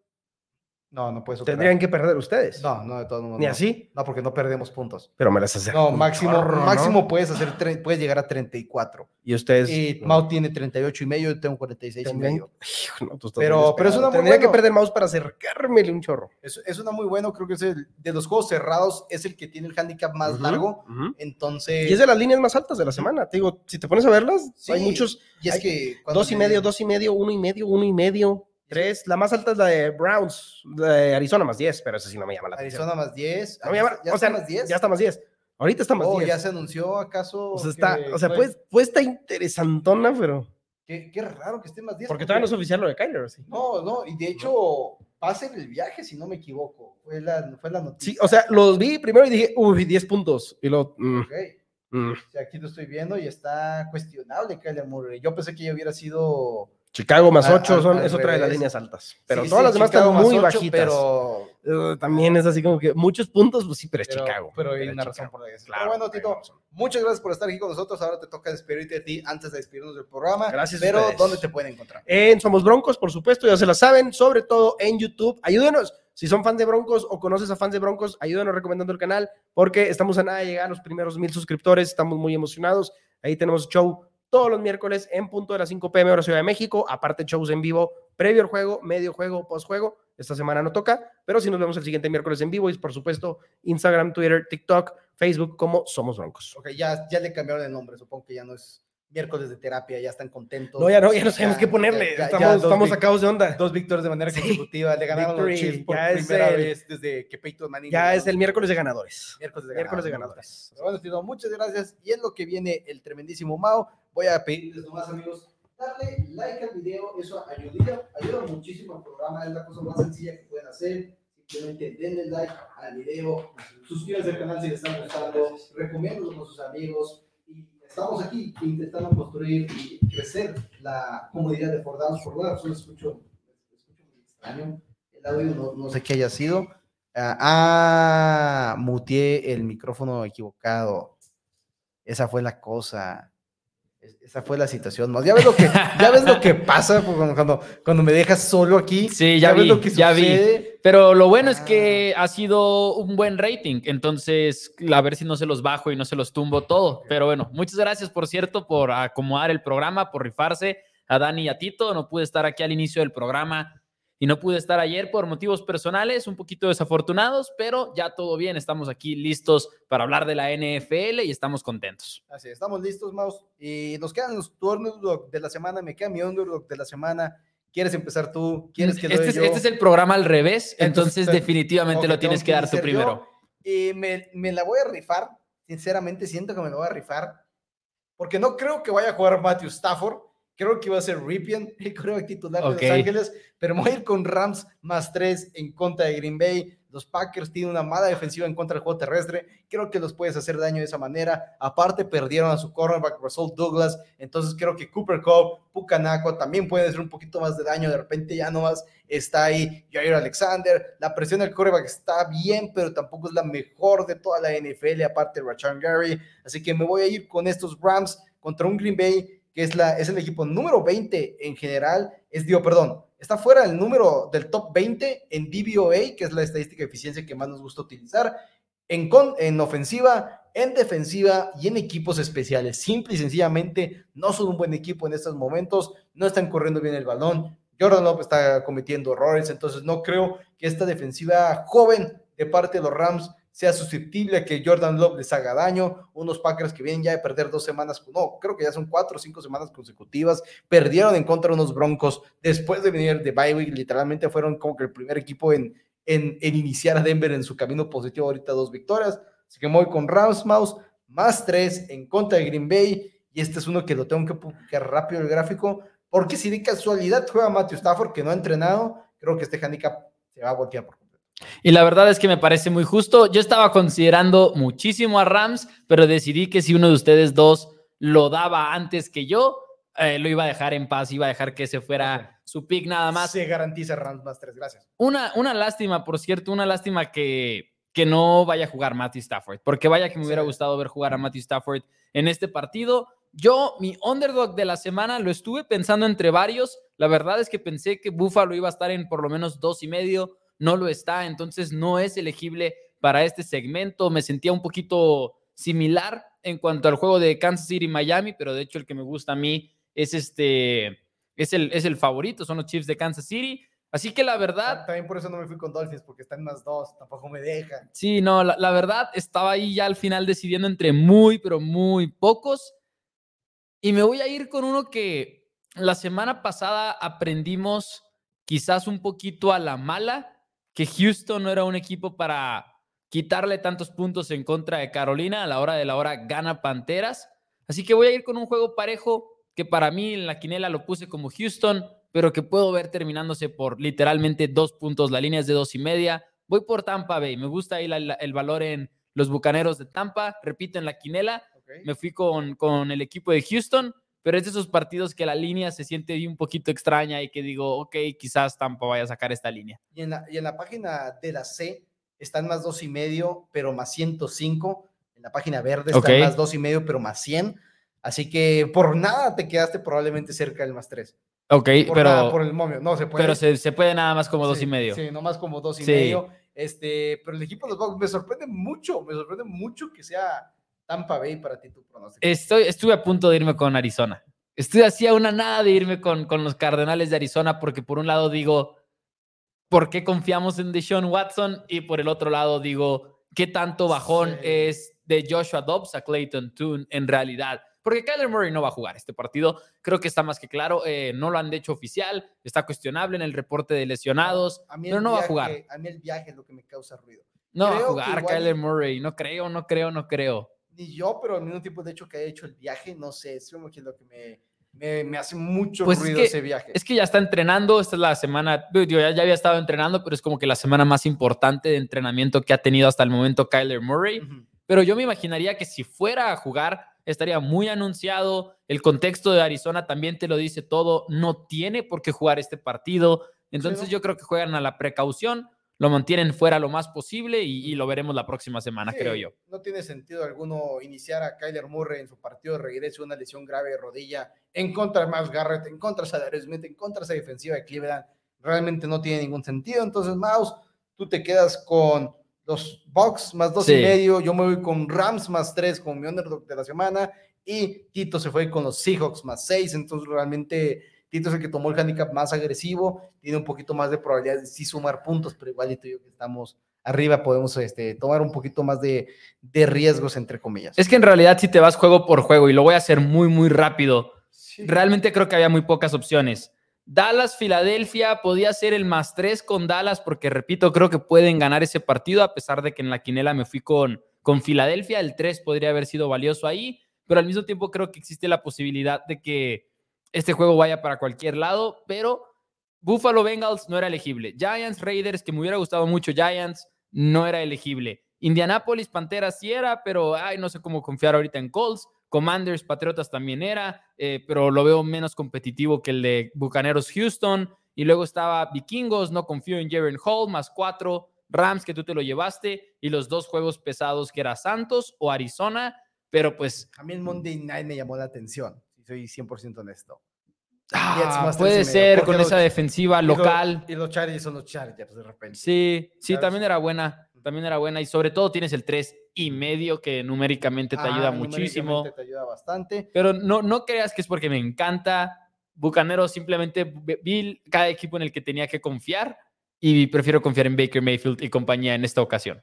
no, no puede superar. Tendrían que perder ustedes. No, no, de todos modos. ¿Ni así? No, porque no perdemos puntos. Pero me las hace. No, máximo, máximo puedes hacer, puedes llegar a 34. Y ustedes. Y Mau tiene 38 y medio, yo tengo 46 y medio. No, tú pero, pero es una Tendría que perder mouse para acercármele un chorro. Es, es, una muy bueno, creo que es el de los juegos cerrados, es el que tiene el handicap más largo. Entonces. Y es de las líneas más altas de la semana. Te digo, si te pones a verlas, hay muchos. Y es que. Dos y medio, dos y medio, uno y medio, uno y medio. Tres, la más alta es la de Browns, de Arizona más 10, pero esa sí no me llama la atención. Arizona más 10. No ¿Ya o está más 10? Ya está más 10. Ahorita está más oh, 10. ¿Ya se anunció acaso? O sea, está, o sea pues, pues está interesantona, pero... Qué, qué, raro que esté más 10. Porque, todavía no es oficial lo de Kyler, ¿sí? No, no, y de hecho pasa en el viaje, si no me equivoco. Fue la, fue la noticia. Sí, o sea, los vi primero y dije, uy, 10 puntos. Y luego... Mm, ok. Mm. aquí lo estoy viendo y está cuestionable Kyler Murray. Yo pensé que ya hubiera sido Chicago más 8 son, es otra de las líneas altas. Pero todas las demás están muy bajitas. Pero uh, también es así como que muchos puntos, pues sí, pero es Chicago. Pero hay una razón por la que Claro, pero bueno, Tito, muchas gracias por estar aquí con nosotros. Ahora te toca despedirte de ti antes de despedirnos del programa. Gracias. Pero, ¿dónde te pueden encontrar? En Somos Broncos, por supuesto, ya se la saben, sobre todo en YouTube. Ayúdenos. Si son fans de Broncos o conoces a fans de Broncos, ayúdenos recomendando el canal porque estamos a nada de llegar a los primeros mil suscriptores. Estamos muy emocionados. Ahí tenemos show todos los miércoles en punto de las 5 pm hora Ciudad de México, aparte shows en vivo, previo al juego, medio juego, post juego. Esta semana no toca, pero si nos vemos el siguiente miércoles en vivo y por supuesto Instagram, Twitter, TikTok, Facebook como Somos Broncos. Ok, ya, ya le cambiaron el nombre, supongo que ya no es miércoles de terapia, ya están contentos. No, ya no, ya no sabemos qué ponerle. estamos, estamos sacados de onda. Dos victorias de manera consecutiva. Le ganaron los Chiefs por primera vez desde que Peyton Manning. Ya es el miércoles de ganadores. Miércoles de ganadores. de ganadores. Bueno, muchas gracias. Y en lo que viene el tremendísimo Mao, voy a pedirles nomás, amigos, darle like al video. Eso ayuda, ayuda muchísimo al programa. Es la cosa más sencilla que pueden hacer. Simplemente denle like al video. Suscríbanse al canal si les está gustando. Recomiéndalo con sus amigos estamos aquí intentando construir y crecer la comunidad de Fordados por una razón escucho, escucho muy extraño. El audio no, no sé qué haya sido. Ah, ah, mutié el micrófono equivocado. Esa fue la cosa. Esa fue la situación. Ya ves lo que, ya ves lo que pasa cuando, cuando me dejas solo aquí. Sí, ya, vi, ya vi. Pero lo bueno es que ah. ha sido un buen rating. Entonces, a ver si no se los bajo y no se los tumbo todo. Pero bueno, muchas gracias, por cierto, por acomodar el programa, por rifarse. A Dani y a Tito. No pude estar aquí al inicio del programa y no pude estar ayer por motivos personales, un poquito desafortunados, pero ya todo bien, estamos aquí listos para hablar de la NFL y estamos contentos. Así, estamos listos, Maus, y nos quedan los turnos de la semana, me queda mi underdog de la semana. ¿Quieres empezar tú? ¿Quieres que este, es, este es el programa al revés, entonces, definitivamente lo tienes que dar tú primero. Y me, me la voy a rifar, sinceramente siento que me la voy a rifar, porque no creo que vaya a jugar Matthew Stafford, Creo que iba a ser Ripien, creo que titular de Los Ángeles, pero me voy a ir con Rams más tres en contra de Green Bay. Los Packers tienen una mala defensiva en contra del juego terrestre. Creo que los puedes hacer daño de esa manera. Aparte, perdieron a su cornerback Russell Douglas. Entonces, creo que Cooper Cup, Pucanaco también pueden hacer un poquito más de daño. De repente, ya no más está ahí Jair Alexander. La presión del cornerback está bien, pero tampoco es la mejor de toda la NFL. Aparte, Rachan Gary. Así que me voy a ir con estos Rams contra un Green Bay que es, la, es el equipo número 20 en general, es, digo, perdón, está fuera del número del top 20 en DVOA, que es la estadística de eficiencia que más nos gusta utilizar, en, con, en ofensiva, en defensiva y en equipos especiales. Simple y sencillamente no son un buen equipo en estos momentos, no están corriendo bien el balón. Jordan Love está cometiendo errores, entonces no creo que esta defensiva joven de parte de los Rams sea susceptible a que Jordan Love les haga daño. Unos Packers que vienen ya de perder dos semanas, no, creo que ya son cuatro o cinco semanas consecutivas. Perdieron en contra de unos Broncos después de venir de bye week. Literalmente fueron como que el primer equipo en, en, iniciar a Denver en su camino positivo. Ahorita dos victorias. Así que voy con Rams Mouse, más tres en contra de Green Bay. Y este es uno que lo tengo que publicar rápido el gráfico. Porque si de casualidad juega Matthew Stafford, que no ha entrenado, creo que este handicap se va a voltear por y la verdad es que me parece muy justo. Yo estaba considerando muchísimo a Rams, pero decidí que si uno de ustedes dos lo daba antes que yo, eh, lo iba a dejar en paz, iba a dejar que se fuera su pick nada más. Se garantiza Rams más tres, gracias. Una, una lástima, por cierto, una lástima que, que no vaya a jugar Matthew Stafford, porque vaya que me hubiera gustado ver jugar a Matthew Stafford en este partido, Yo, mi underdog de la semana, lo estuve pensando entre varios. La verdad es que pensé que Buffalo iba a estar en por lo menos dos y medio. No lo está, entonces no es elegible para este segmento. Me sentía un poquito similar en cuanto al juego de Kansas City Miami, pero de hecho el que me gusta a mí es este, es el, es el favorito, son los Chiefs de Kansas City. Así que la verdad. También por eso no me fui con Dolphins, porque están más dos, tampoco me dejan. Sí, no, la, la, verdad estaba ahí ya al final decidiendo entre muy, pero muy pocos. Y me voy a ir con uno que la semana pasada aprendimos quizás un poquito a la mala, que Houston no era un equipo para quitarle tantos puntos en contra de Carolina. A la hora de la hora gana Panteras. Así que voy a ir con un juego parejo que para mí en la quinela lo puse como Houston pero que puedo ver terminándose por literalmente dos puntos. La línea es de dos y media. Voy por Tampa Bay. Me gusta ahí el valor en los Bucaneros de Tampa. Repito, en la quinela. Me fui con, con el equipo de Houston, pero es de esos partidos que la línea se siente un poquito extraña y que digo, ok, quizás Tampa vaya a sacar esta línea. Y en la, y en la página de la C están más dos y medio, pero más 105. En la página verde están más dos y medio, pero más 100. Así que por nada te quedaste probablemente cerca del más tres. Ok, pero. por el momio, no se puede. Pero se, puede nada más como dos y medio. Sí, no más como dos y medio. Este, pero el equipo de los Bucks me sorprende mucho, me sorprende mucho que sea Tampa Bay para ti tu pronóstico. Estoy, estuve a punto de irme con Arizona. Estoy así a una nada de irme con, con los Cardenales de Arizona porque por un lado digo, ¿por qué confiamos en Deshaun Watson? Y por el otro lado digo, ¿qué tanto bajón es de Joshua Dobbs a Clayton Toon en realidad? porque Kyler Murray no va a jugar este partido. Creo que está más que claro. Eh, no lo han hecho oficial, está cuestionable en el reporte de lesionados, pero no va a jugar. A mí el viaje es lo que me causa ruido. No va a jugar Kyler Murray, no creo, no creo, no creo. Yo, pero al mismo tiempo, de hecho, que ha hecho el viaje, no sé, es como que lo que me, me, hace mucho pues ruido ese viaje. Es que ya está entrenando, esta es la semana, yo ya, había estado entrenando, pero es como que la semana más importante de entrenamiento que ha tenido hasta el momento Kyler Murray. Pero yo me imaginaría que si fuera a jugar, estaría muy anunciado. El contexto de Arizona también te lo dice todo. No tiene por qué jugar este partido. Entonces yo creo que juegan a la precaución, lo mantienen fuera lo más posible y, lo veremos la próxima semana, creo yo. No tiene sentido alguno iniciar a Kyler Murray en su partido de regreso, una lesión grave de rodilla, en contra de Miles Garrett, en contra de Sadarius Smith, en contra de esa defensiva de Cleveland. Realmente no tiene ningún sentido. Entonces, Mouse, tú te quedas con los Bucks más dos y medio, yo me voy con Rams más tres como mi underdog de la semana y Tito se fue con los Seahawks más seis, entonces realmente Tito es el que tomó el handicap más agresivo, tiene un poquito más de probabilidad de sí sumar puntos, pero igualito yo que estamos arriba podemos este, tomar un poquito más de, de, riesgos, entre comillas. Es que en realidad si te vas juego por juego, y lo voy a hacer muy, muy rápido, realmente creo que había muy pocas opciones. Dallas, Filadelfia, podía ser el más tres con Dallas, porque repito, creo que pueden ganar ese partido, a pesar de que en la quinela me fui con, con Filadelfia. El 3 podría haber sido valioso ahí, pero al mismo tiempo creo que existe la posibilidad de que este juego vaya para cualquier lado, pero Buffalo Bengals no era elegible. Giants, Raiders, que me hubiera gustado mucho Giants, no era elegible. Indianapolis, Panteras sí era, pero ay, no sé cómo confiar ahorita en Colts. Commanders, Patriotas también era, eh, pero lo veo menos competitivo que el de Bucaneros Houston. Y luego estaba Vikingos, no confío en Jaren Hall, más cuatro. Rams, que tú te lo llevaste. Y los dos juegos pesados, que era Santos o Arizona. Pero pues. A mí el Monday Night me llamó la atención, soy 100% honesto. Ah, puede ser con esa defensiva local. Y los Chargers son los Chargers de repente. Sí, sí, también era buena. También era buena. Y sobre todo tienes el 3 y medio que numéricamente te ayuda muchísimo. Te ayuda bastante. Pero no, no creas que es porque me encanta. Bucanero simplemente vi cada equipo en el que tenía que confiar y prefiero confiar en Baker Mayfield y compañía en esta ocasión.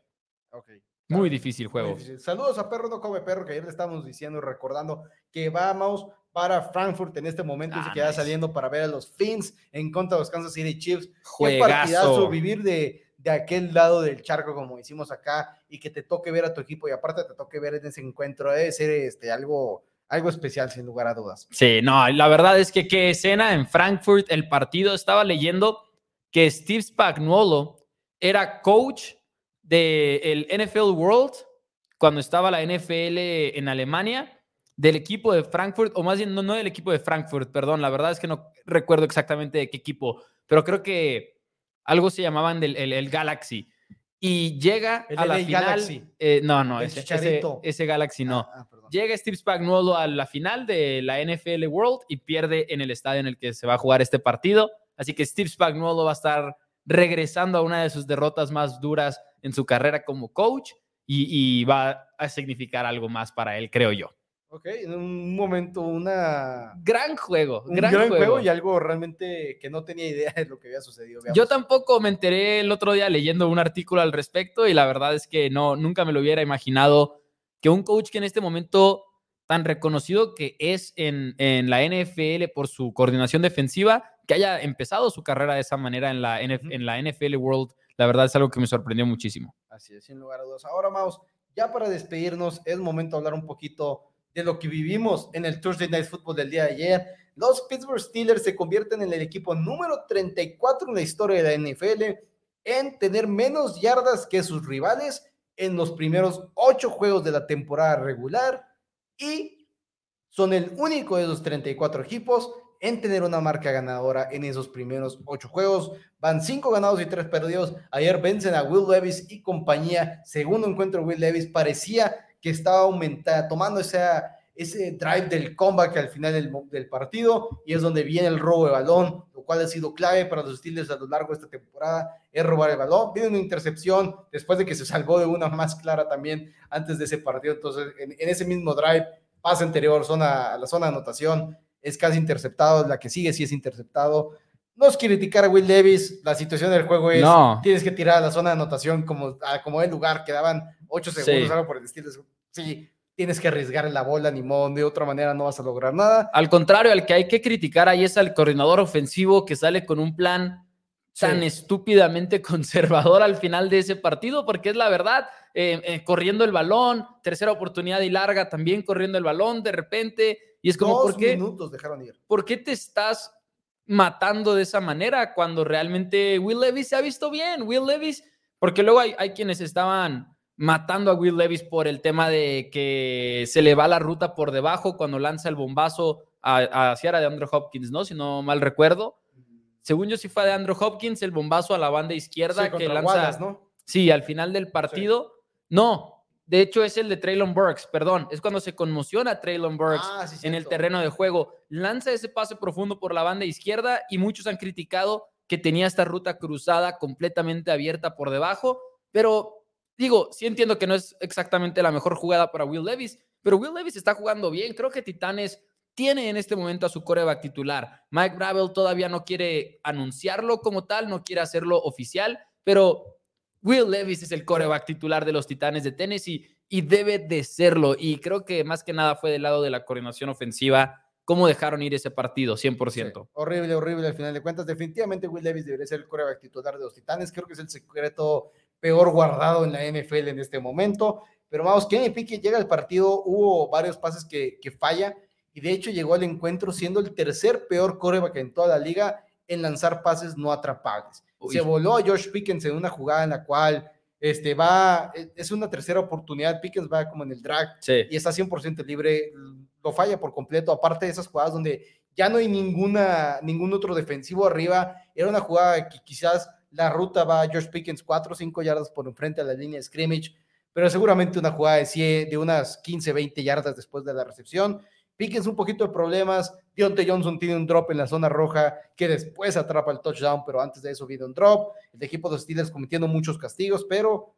Muy difícil juego. Saludos a Perro No Come Perro, que ayer le estábamos diciendo y recordando que vamos para Frankfurt en este momento y se ah, queda saliendo para ver a los Fins en contra de los Kansas City Chiefs. Juegazo. Qué partidazo vivir de, de aquel lado del charco, como hicimos acá, y que te toque ver a tu equipo y aparte te toque ver en ese encuentro, debe ser este, algo, algo especial, sin lugar a dudas. Sí, no, la verdad es que qué escena en Frankfurt, el partido, estaba leyendo que Steve Spagnuolo era coach del NFL World cuando estaba la NFL en Alemania, del equipo de Frankfurt, o más bien no, no del equipo de Frankfurt, perdón, la verdad es que no recuerdo exactamente de qué equipo, pero creo que algo se llamaban del el, Galaxy. y llega a la final. Galaxy. Eh, no, no, ese, ese, Galaxy no. Ah, ah, llega Steve Spagnuolo a la final de la NFL World y pierde en el estadio en el que se va a jugar este partido. Así que Steve Spagnuolo va a estar regresando a una de sus derrotas más duras en su carrera como coach y, va a significar algo más para él, creo yo. Ok, en un momento, una... Gran juego, un gran, juego. y algo realmente que no tenía idea de lo que había sucedido. Yo tampoco me enteré el otro día leyendo un artículo al respecto y la verdad es que no, nunca me lo hubiera imaginado que un coach que en este momento tan reconocido que es en, en la NFL por su coordinación defensiva, que haya empezado su carrera de esa manera en la, en la NFL World, la verdad es algo que me sorprendió muchísimo. Así es, sin lugar a dudas. Ahora, vamos, ya para despedirnos, es momento de hablar un poquito de lo que vivimos en el Thursday Night Football del día de ayer. Los Pittsburgh Steelers se convierten en el equipo número 34 en la historia de la NFL en tener menos yardas que sus rivales en los primeros ocho juegos de la temporada regular y son el único de los 34 equipos en tener una marca ganadora en esos primeros ocho juegos. Van cinco ganados y tres perdidos. Ayer vencen a Will Levis y compañía. Segundo encuentro, Will Levis parecía que estaba aumentando, tomando ese, ese drive del comeback al final del, del, partido y es donde viene el robo de balón, lo cual ha sido clave para los Steelers a lo largo de esta temporada, es robar el balón. Viene una intercepción después de que se salvó de una más clara también antes de ese partido. Entonces, en, ese mismo drive, pase anterior, zona, a la zona de anotación, es casi interceptado, la que sigue sí es interceptado. No es criticar a Will Davis, la situación del juego es, tienes que tirar a la zona de anotación como, como el lugar, quedaban 8 segundos, algo por el estilo. Sí, tienes que arriesgar la bola, ni modo, de otra manera no vas a lograr nada. Al contrario, al que hay que criticar ahí es al coordinador ofensivo que sale con un plan tan estúpidamente conservador al final de ese partido, porque es la verdad, eh, eh, corriendo el balón, tercera oportunidad y larga también corriendo el balón de repente, y es como, ¿por qué? minutos dejaron ir. ¿Por qué te estás matando de esa manera cuando realmente Will Levis se ha visto bien? Will Levis, porque luego hay, hay quienes estaban matando a Will Levis por el tema de que se le va la ruta por debajo cuando lanza el bombazo hacia de Andrew Hopkins, ¿no? Si no mal recuerdo. Según yo sí fue de Andrew Hopkins, el bombazo a la banda izquierda que lanza. ¿no? Sí, al final del partido. No, de hecho, es el de Traylon Burks, perdón. Es cuando se conmociona Traylon Burks ah, en el terreno de juego. Lanza ese pase profundo por la banda izquierda y muchos han criticado que tenía esta ruta cruzada completamente abierta por debajo. Pero digo, sí entiendo que no es exactamente la mejor jugada para Will Levis, pero Will Levis está jugando bien. Creo que Titanes tiene en este momento a su coreback titular. Mike Bravel todavía no quiere anunciarlo como tal, no quiere hacerlo oficial, pero Will Levis es el coreback titular de los Titanes de Tennessee y debe de serlo. Y creo que más que nada fue del lado de la coordinación ofensiva cómo dejaron ir ese partido, 100%. horrible, horrible al final de cuentas. Definitivamente Will Levis debería ser el coreback titular de los Titanes. Creo que es el secreto peor guardado en la NFL en este momento. Pero vamos, Kenny Pickett llega al partido, hubo varios pases que, que falla. Y de hecho llegó al encuentro siendo el tercer peor coreback en toda la liga en lanzar pases no atrapables. Se voló a George Pickens en una jugada en la cual este, va, e, es una tercera oportunidad, Pickens va como en el drag y está 100% libre, lo falla por completo, aparte de esas jugadas donde ya no hay ninguna, ningún otro defensivo arriba, era una jugada que quizás la ruta va a George Pickens 4 o 5 yardas por enfrente a la línea de scrimmage, pero seguramente una jugada de, de unas 15, 20 yardas después de la recepción, Pickens un poquito de problemas. Dionte Johnson tiene un drop en la zona roja que después atrapa el touchdown, pero antes de eso viene un drop. El equipo de los Steelers cometiendo muchos castigos, pero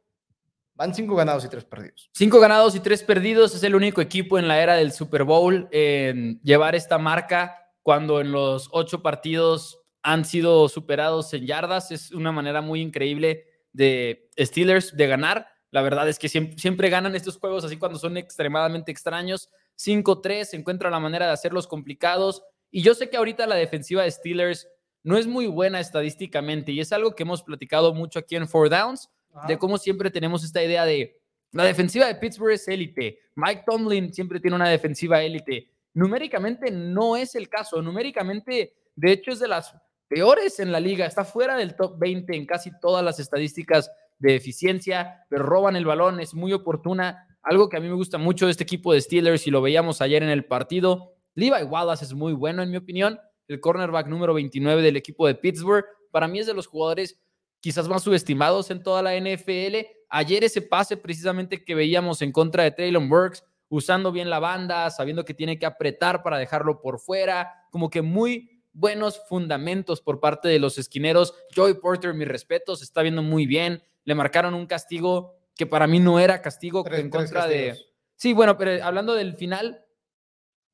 van cinco ganados y tres perdidos. Cinco ganados y tres perdidos. Es el único equipo en la era del Super Bowl en llevar esta marca cuando en los ocho partidos han sido superados en yardas. Es una manera muy increíble de Steelers de ganar. La verdad es que siempre, siempre ganan estos juegos así cuando son extremadamente extraños 5-3, se encuentra la manera de hacerlos complicados. Y yo sé que ahorita la defensiva de Steelers no es muy buena estadísticamente y es algo que hemos platicado mucho aquí en Four Downs, de cómo siempre tenemos esta idea de la defensiva de Pittsburgh es élite, Mike Tomlin siempre tiene una defensiva élite. Numéricamente no es el caso, numéricamente de hecho es de las peores en la liga, está fuera del top 20 en casi todas las estadísticas de eficiencia, pero roban el balón, es muy oportuna, algo que a mí me gusta mucho de este equipo de Steelers y lo veíamos ayer en el partido. Levi Wallace es muy bueno, en mi opinión. El cornerback número 29 del equipo de Pittsburgh. Para mí es de los jugadores quizás más subestimados en toda la NFL. Ayer ese pase precisamente que veíamos en contra de Traylon Burks, usando bien la banda, sabiendo que tiene que apretar para dejarlo por fuera, como que muy buenos fundamentos por parte de los esquineros. Joey Porter, mis respetos, está viendo muy bien. Le marcaron un castigo que para mí no era castigo en contra de... Sí, bueno, pero hablando del final,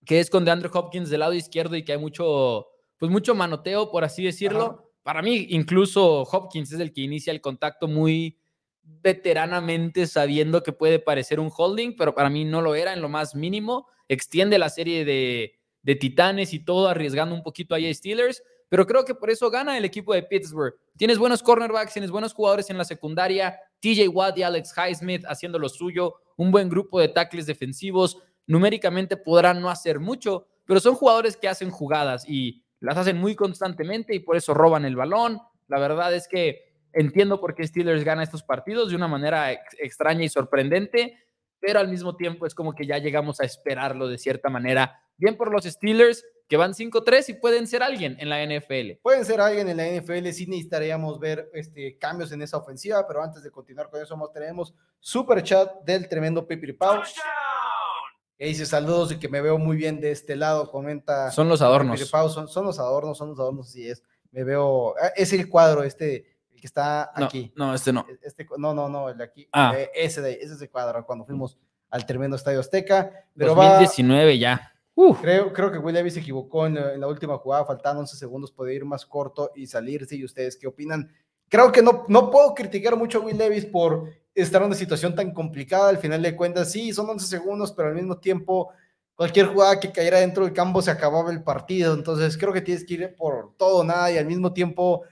que es con DeAndre Hopkins del lado izquierdo y que hay mucho, pues mucho manoteo, por así decirlo. Para mí, incluso Hopkins es el que inicia el contacto muy veteranamente sabiendo que puede parecer un holding, pero para mí no lo era en lo más mínimo. Extiende la serie de, de titanes y todo, arriesgando un poquito a Steelers, pero creo que por eso gana el equipo de Pittsburgh. Tienes buenos cornerbacks, tienes buenos jugadores en la secundaria, TJ Watt y Alex Highsmith haciendo lo suyo, un buen grupo de tackles defensivos. Numéricamente podrán no hacer mucho, pero son jugadores que hacen jugadas y las hacen muy constantemente y por eso roban el balón. La verdad es que Entiendo por qué Steelers gana estos partidos de una manera extraña y sorprendente, pero al mismo tiempo es como que ya llegamos a esperarlo de cierta manera. Bien por los Steelers, que van 5-3 y pueden ser alguien en la NFL. Pueden ser alguien en la NFL, sí necesitaríamos ver este, cambios en esa ofensiva, pero antes de continuar con eso, tenemos super chat del tremendo Pipi Pau. Que dice saludos y que me veo muy bien de este lado, comenta. Son los adornos. son, son, los adornos, son los adornos, sí es. Me veo, ah, es el cuadro este el que está aquí. No, este no. E, este, no, no, no, el de aquí. Ah. Eh, ese, de, ese es el cuadro, cuando fuimos al tremendo Estadio Azteca. Pero 2019 ya. Creo, creo que Will Levis se equivocó en, la última jugada, faltando 11 segundos, puede ir más corto y salirse. ¿Y ustedes qué opinan? Creo que no, no puedo criticar mucho a Will Levis por estar en una situación tan complicada. Al final de cuentas, sí, son 11 segundos, pero al mismo tiempo, cualquier jugada que cayera dentro del campo se acababa el partido. Entonces, creo que tienes que ir por todo nada y al mismo tiempo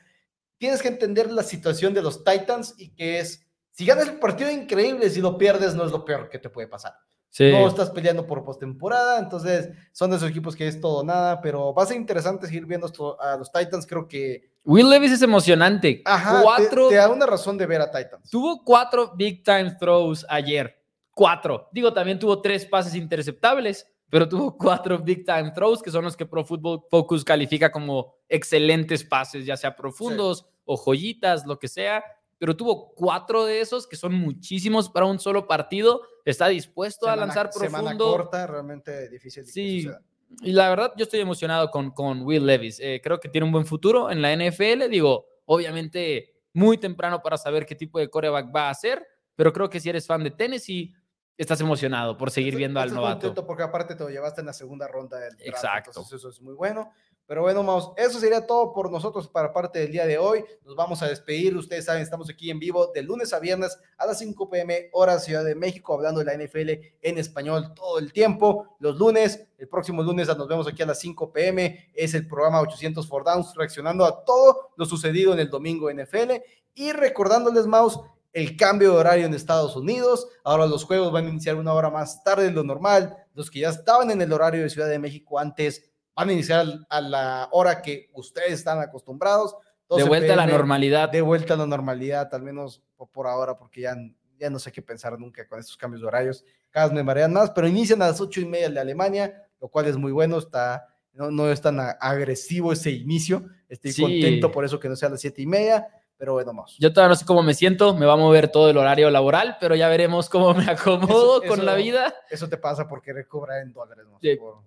tienes que entender la situación de los Titans y que es, si ganas el partido increíble, si lo pierdes no es lo peor que te puede pasar. No estás peleando por postemporada, entonces son de esos equipos que es todo nada, pero va a ser interesante seguir viendo esto a los Titans. Creo que. Will Levis es emocionante. Ajá, cuatro, te, da una razón de ver a Titans. Tuvo cuatro big time throws ayer. Cuatro. Digo, también tuvo tres pases interceptables, pero tuvo cuatro big time throws, que son los que Pro Football Focus califica como excelentes pases, ya sea profundos o joyitas, lo que sea. Pero tuvo cuatro de esos, que son muchísimos para un solo partido. Está dispuesto a lanzar profundo. Semana corta, realmente difícil. sí, y la verdad yo estoy emocionado con, con Will Levis. Eh, creo que tiene un buen futuro en la NFL. Digo, obviamente muy temprano para saber qué tipo de coreback va a ser, pero creo que si eres fan de Tennessee, estás emocionado por seguir viendo al novato. porque aparte te lo llevaste en la segunda ronda del draft, Exacto. eso es muy bueno. Pero bueno, vamos, eso sería todo por nosotros para parte del día de hoy. Nos vamos a despedir. Ustedes saben, estamos aquí en vivo de lunes a viernes a las 5 pm, hora Ciudad de México, hablando de la NFL en español todo el tiempo. Los lunes, el próximo lunes nos vemos aquí a las 5 pm. Es el programa 800 for Downs, reaccionando a todo lo sucedido en el domingo NFL. Y recordándoles, Mouse, el cambio de horario en Estados Unidos. Ahora los juegos van a iniciar una hora más tarde de lo normal. Los que ya estaban en el horario de Ciudad de México antes van a iniciar a la hora que ustedes están acostumbrados. De vuelta a la normalidad. De vuelta a la normalidad, al menos por ahora, porque ya, ya no sé qué pensar nunca con estos cambios de horarios. Cada vez me marean más, pero inician a las ocho y media de Alemania, lo cual es muy bueno. Está, no, no es tan agresivo ese inicio. Estoy contento por eso que no sea a las siete y media pero bueno, vamos. Yo todavía no sé cómo me siento, me va a mover todo el horario laboral, pero ya veremos cómo me acomodo con la vida. Eso te pasa porque cobrar en dólares, ¿no?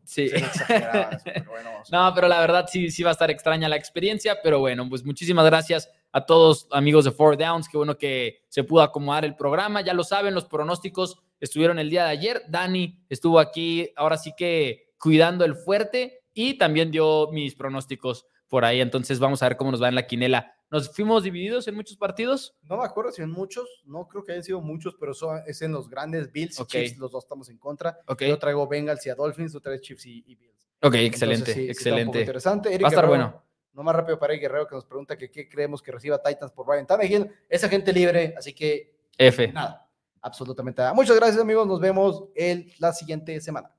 Sí. no, pero la verdad sí, sí va a estar extraña la experiencia, pero bueno, pues muchísimas gracias a todos amigos de Four Downs, qué bueno que se pudo acomodar el programa, ya lo saben, los pronósticos estuvieron el día de ayer, Dani estuvo aquí, ahora sí que cuidando el fuerte y también dio mis pronósticos por ahí, entonces vamos a ver cómo nos va en la quinela ¿Nos fuimos divididos en muchos partidos? No me acuerdo si en muchos, no creo que hayan sido muchos, pero son, es en los grandes Bills y Chiefs, los dos estamos en contra. Yo traigo Bengals y a Dolphins, tú traes Chiefs y, Bills. Ok, excelente, excelente. interesante. Va a estar bueno. No más rápido para el Guerrero que nos pregunta que qué creemos que reciba Titans por Brian Tannehill. Esa gente libre, así que F. Nada, absolutamente nada. Muchas gracias amigos, nos vemos el, la siguiente semana.